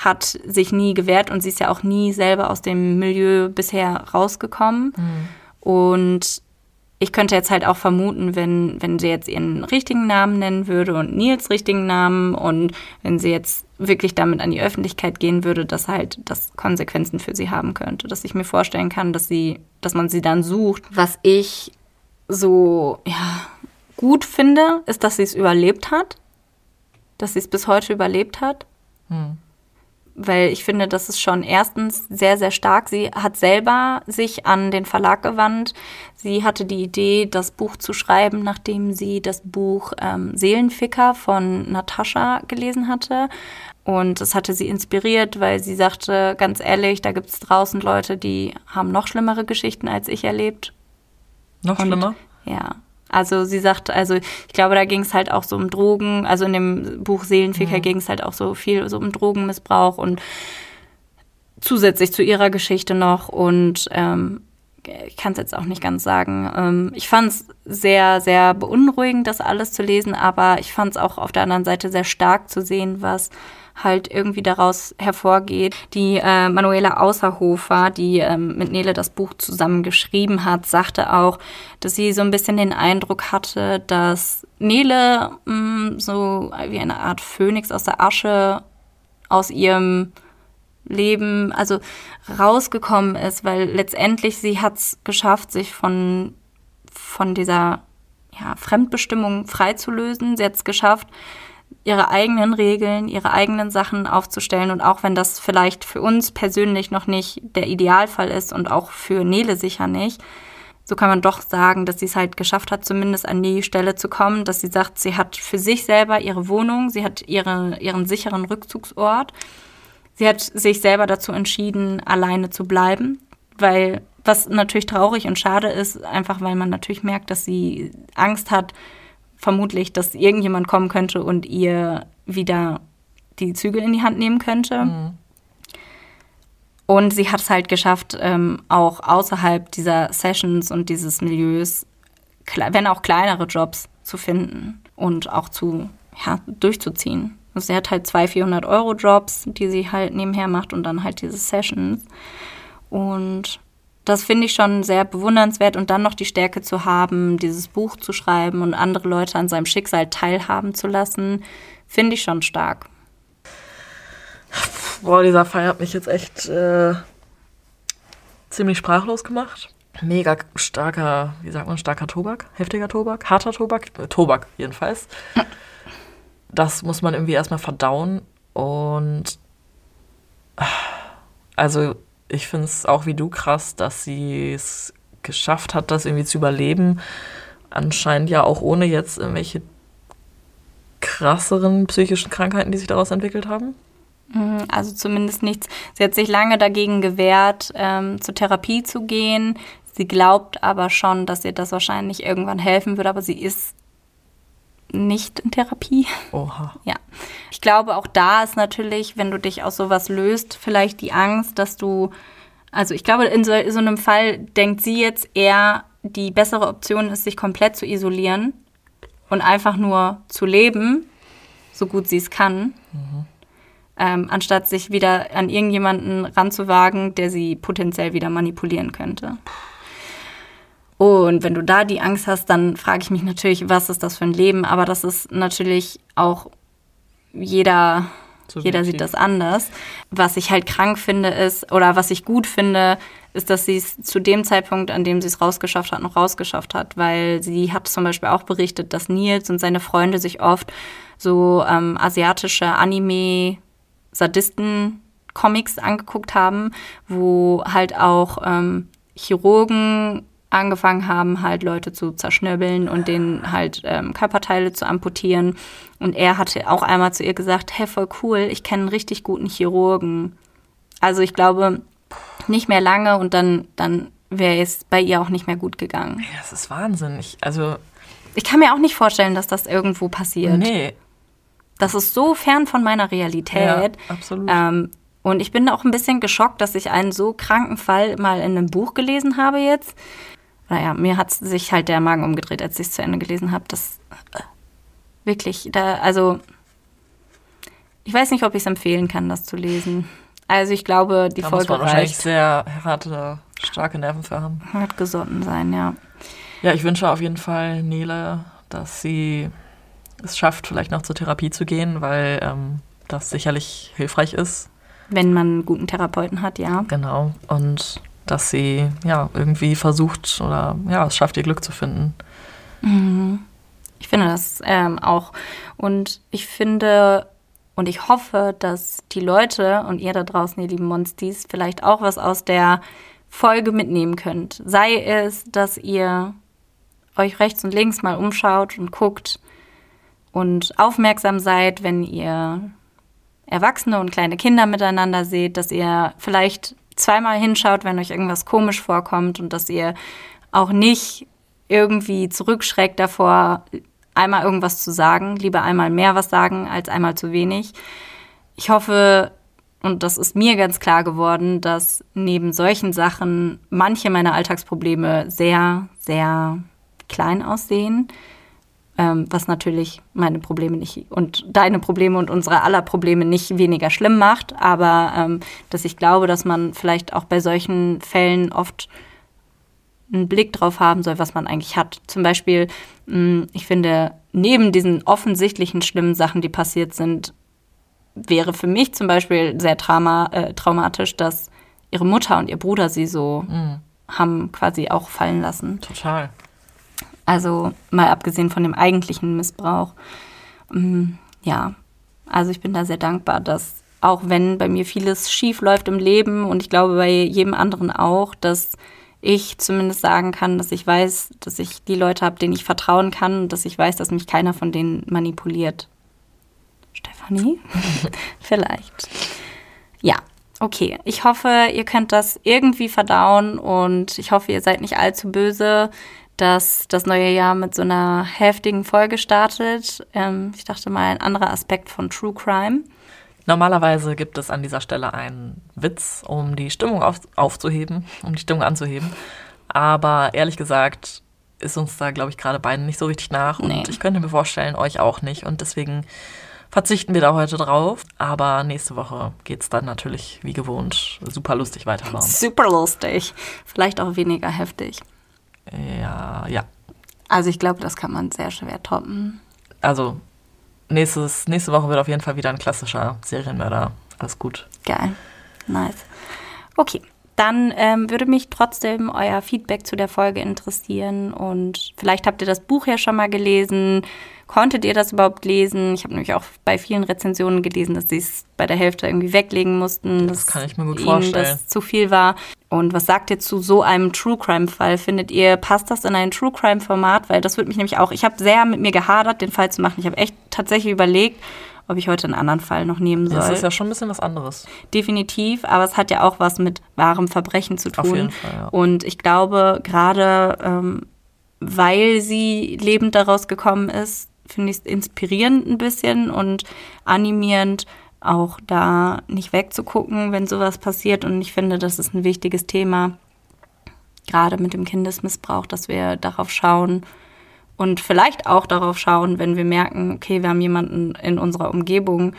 hat sich nie gewehrt und sie ist ja auch nie selber aus dem Milieu bisher rausgekommen. Mhm. Und ich könnte jetzt halt auch vermuten, wenn, wenn sie jetzt ihren richtigen Namen nennen würde und Nils richtigen Namen und wenn sie jetzt wirklich damit an die Öffentlichkeit gehen würde, dass halt das Konsequenzen für sie haben könnte. Dass ich mir vorstellen kann, dass sie, dass man sie dann sucht. Was ich so, ja, gut finde, ist, dass sie es überlebt hat. Dass sie es bis heute überlebt hat. Hm weil ich finde, das ist schon erstens sehr, sehr stark. Sie hat selber sich an den Verlag gewandt. Sie hatte die Idee, das Buch zu schreiben, nachdem sie das Buch ähm, Seelenficker von Natascha gelesen hatte. Und das hatte sie inspiriert, weil sie sagte, ganz ehrlich, da gibt es draußen Leute, die haben noch schlimmere Geschichten als ich erlebt. Noch Und, schlimmer? Ja. Also sie sagt, also ich glaube, da ging es halt auch so um Drogen, also in dem Buch Seelenficker mhm. ging es halt auch so viel so um Drogenmissbrauch und zusätzlich zu ihrer Geschichte noch und ähm, ich kann es jetzt auch nicht ganz sagen. Ähm, ich fand es sehr, sehr beunruhigend, das alles zu lesen, aber ich fand es auch auf der anderen Seite sehr stark zu sehen, was halt irgendwie daraus hervorgeht. Die äh, Manuela Außerhofer, die ähm, mit Nele das Buch zusammen geschrieben hat, sagte auch, dass sie so ein bisschen den Eindruck hatte, dass Nele mh, mm, so wie eine Art Phönix aus der Asche aus ihrem Leben, also rausgekommen ist, weil letztendlich sie hat es geschafft, sich von, von dieser ja, Fremdbestimmung freizulösen. Sie hat es geschafft, ihre eigenen Regeln, ihre eigenen Sachen aufzustellen. Und auch wenn das vielleicht für uns persönlich noch nicht der Idealfall ist und auch für Nele sicher nicht, so kann man doch sagen, dass sie es halt geschafft hat, zumindest an die Stelle zu kommen, dass sie sagt, sie hat für sich selber ihre Wohnung, sie hat ihre, ihren sicheren Rückzugsort. Sie hat sich selber dazu entschieden, alleine zu bleiben, weil was natürlich traurig und schade ist, einfach weil man natürlich merkt, dass sie Angst hat, vermutlich, dass irgendjemand kommen könnte und ihr wieder die Zügel in die Hand nehmen könnte. Mhm. Und sie hat es halt geschafft, ähm, auch außerhalb dieser Sessions und dieses Milieus, wenn auch kleinere Jobs zu finden und auch zu, ja, durchzuziehen. Also sie hat halt zwei 400-Euro-Jobs, die sie halt nebenher macht und dann halt diese Sessions. Und das finde ich schon sehr bewundernswert und dann noch die Stärke zu haben, dieses Buch zu schreiben und andere Leute an seinem Schicksal teilhaben zu lassen, finde ich schon stark. Boah, dieser Fall hat mich jetzt echt äh, ziemlich sprachlos gemacht. Mega starker, wie sagt man, starker Tobak, heftiger Tobak, harter Tobak, äh, Tobak jedenfalls. Das muss man irgendwie erstmal verdauen und also ich finde es auch wie du krass, dass sie es geschafft hat, das irgendwie zu überleben. Anscheinend ja auch ohne jetzt irgendwelche krasseren psychischen Krankheiten, die sich daraus entwickelt haben. Mhm, also zumindest nichts. Sie hat sich lange dagegen gewehrt, ähm, zur Therapie zu gehen. Sie glaubt aber schon, dass ihr das wahrscheinlich irgendwann helfen wird, aber sie ist nicht in Therapie. Oha. Ja. Ich glaube, auch da ist natürlich, wenn du dich aus sowas löst, vielleicht die Angst, dass du, also ich glaube, in so, so einem Fall denkt sie jetzt eher, die bessere Option ist, sich komplett zu isolieren und einfach nur zu leben, so gut sie es kann. Mhm ähm, anstatt sich wieder an irgendjemanden ranzuwagen, der sie potenziell wieder manipulieren könnte. Und wenn du da die Angst hast, dann frage ich mich natürlich, was ist das für ein Leben? Aber das ist natürlich auch jeder, so jeder sieht das anders. Was ich halt krank finde ist, oder was ich gut finde, ist, dass sie es zu dem Zeitpunkt, an dem sie es rausgeschafft hat, noch rausgeschafft hat. Weil sie hat zum Beispiel auch berichtet, dass Nils und seine Freunde sich oft so ähm, asiatische Anime Sadisten-Comics angeguckt haben, wo halt auch ähm, Chirurgen angefangen haben, halt Leute zu zerschnöbeln und denen halt ähm, Körperteile zu amputieren. Und er hatte auch einmal zu ihr gesagt, hey, voll cool, ich kenne einen richtig guten Chirurgen. Also ich glaube, nicht mehr lange und dann, dann wäre es bei ihr auch nicht mehr gut gegangen. Ja, das ist Wahnsinn. Ich, also ich kann mir auch nicht vorstellen, dass das irgendwo passiert. Nee, das ist so fern von meiner Realität. Ja, absolut. Ähm, und ich bin auch ein bisschen geschockt, dass ich einen so kranken Fall mal in einem Buch gelesen habe jetzt. Naja, mir hat sich halt der Magen umgedreht, als ich es zu Ende gelesen habe. Das äh, wirklich, da, also ich weiß nicht, ob ich es empfehlen kann, das zu lesen. Also ich glaube, die da Folge muss man wahrscheinlich sehr harte, starke Nerven für haben. Wird gesotten sein, ja. Ja, ich wünsche auf jeden Fall Nele, dass sie es schafft, vielleicht noch zur Therapie zu gehen, weil ähm, das sicherlich hilfreich ist. Wenn man einen guten Therapeuten hat, ja. Genau. Und dass sie ja irgendwie versucht oder ja, es schafft, ihr Glück zu finden. Mhm. Ich finde das ähm, auch. Und ich finde und ich hoffe, dass die Leute und ihr da draußen, ihr lieben Monstis, vielleicht auch was aus der Folge mitnehmen könnt. Sei es, dass ihr euch rechts und links mal umschaut und guckt, und aufmerksam seid, wenn ihr Erwachsene und kleine Kinder miteinander seht, dass ihr vielleicht zweimal hinschaut, wenn euch irgendwas komisch vorkommt und dass ihr auch nicht irgendwie zurückschreckt davor, einmal irgendwas zu sagen, lieber einmal mehr was sagen als einmal zu wenig. Ich hoffe, und das ist mir ganz klar geworden, dass neben solchen Sachen manche meiner Alltagsprobleme sehr, sehr klein aussehen ähm, was natürlich meine Probleme nicht und deine Probleme und unsere aller Probleme nicht weniger schlimm macht, aber ähm, dass ich glaube, dass man vielleicht auch bei solchen Fällen oft einen Blick drauf haben soll, was man eigentlich hat. Zum Beispiel, mh, hm, ich finde, neben diesen offensichtlichen schlimmen Sachen, die passiert sind, wäre für mich zum Beispiel sehr trauma, äh, traumatisch, dass ihre Mutter und ihr Bruder sie so mhm. haben quasi auch fallen lassen. Total. Also mal abgesehen von dem eigentlichen Missbrauch. Mm, ja, also ich bin da sehr dankbar, dass auch wenn bei mir vieles schief läuft im Leben und ich glaube bei jedem anderen auch, dass ich zumindest sagen kann, dass ich weiß, dass ich die Leute habe, denen ich vertrauen kann und dass ich weiß, dass mich keiner von denen manipuliert. Stefanie? Vielleicht. Ja, okay. Ich hoffe, ihr könnt das irgendwie verdauen und ich hoffe, ihr seid nicht allzu böse, dass das neue Jahr mit so einer heftigen Folge startet. Ähm, ich dachte mal, ein anderer Aspekt von True Crime. Normalerweise gibt es an dieser Stelle einen Witz, um die Stimmung auf, aufzuheben, um die Stimmung anzuheben. Aber ehrlich gesagt ist uns da, glaube ich, gerade beiden nicht so richtig nach. Und Nee. ich könnte mir vorstellen, euch auch nicht. Und deswegen verzichten wir da heute drauf. Aber nächste Woche geht es dann natürlich wie gewohnt super lustig weiter. Super lustig. Vielleicht auch weniger heftig. Ja, ja. Also ich glaube, das kann man sehr schwer toppen. Also nächstes, nächste Woche wird auf jeden Fall wieder ein klassischer Serienmörder. Alles gut. Geil. Nice. Okay. Dann ähm, würde mich trotzdem euer Feedback zu der Folge interessieren und vielleicht habt ihr das Buch ja schon mal gelesen. Konntet ihr das überhaupt lesen? Ich habe nämlich auch bei vielen Rezensionen gelesen, dass sie es bei der Hälfte irgendwie weglegen mussten. Das kann ich mir gut ihnen vorstellen. das zu viel war. Und was sagt ihr zu so einem True Crime Fall? Findet ihr, passt das in ein True Crime Format? Weil das würde mich nämlich auch, ich habe sehr mit mir gehadert, den Fall zu machen. Ich habe echt tatsächlich überlegt, ob ich heute einen anderen Fall noch nehmen soll. Das ist ja schon ein bisschen was anderes. Definitiv, aber es hat ja auch was mit wahrem Verbrechen zu tun. Auf jeden Fall, ja. Und ich glaube, gerade ähm, weil sie lebend daraus gekommen ist, finde ich es inspirierend ein bisschen und animierend, auch da nicht wegzugucken, wenn sowas passiert. Und ich finde, das ist ein wichtiges Thema, gerade mit dem Kindesmissbrauch, dass wir darauf schauen und vielleicht auch darauf schauen, wenn wir merken, okay, wir haben jemanden in unserer Umgebung,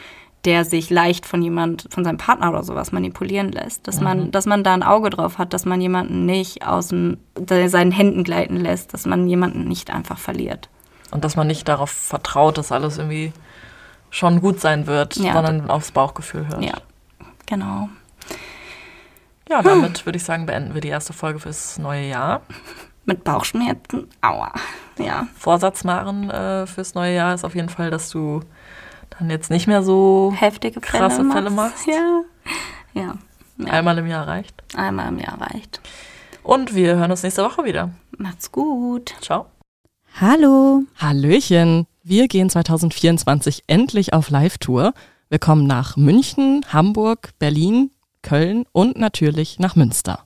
der sich leicht von jemand, von seinem Partner oder sowas manipulieren lässt. Dass man, dass man da ein Auge drauf hat, dass man jemanden nicht aus dem, seinen Händen gleiten lässt, dass man jemanden nicht einfach verliert. Und dass man nicht darauf vertraut, dass alles irgendwie schon gut sein wird, Ja. sondern aufs Bauchgefühl hört. Ja, genau. Ja, damit würde ich sagen, beenden wir die erste Folge fürs neue Jahr. Mit Bauchschmerzen, aua. Ja, Vorsatz machen äh, fürs neue Jahr ist auf jeden Fall, dass du dann jetzt nicht mehr so heftige Fälle Krasse Fälle machst? Ja. ja. Ja, einmal im Jahr reicht. einmal im Jahr reicht. Und wir hören uns nächste Woche wieder. Macht's gut. Ciao. Hallo. Hallöchen! Wir gehen 2024 endlich auf Live-Tour. Wir kommen nach München, Hamburg, Berlin, Köln und natürlich nach Münster.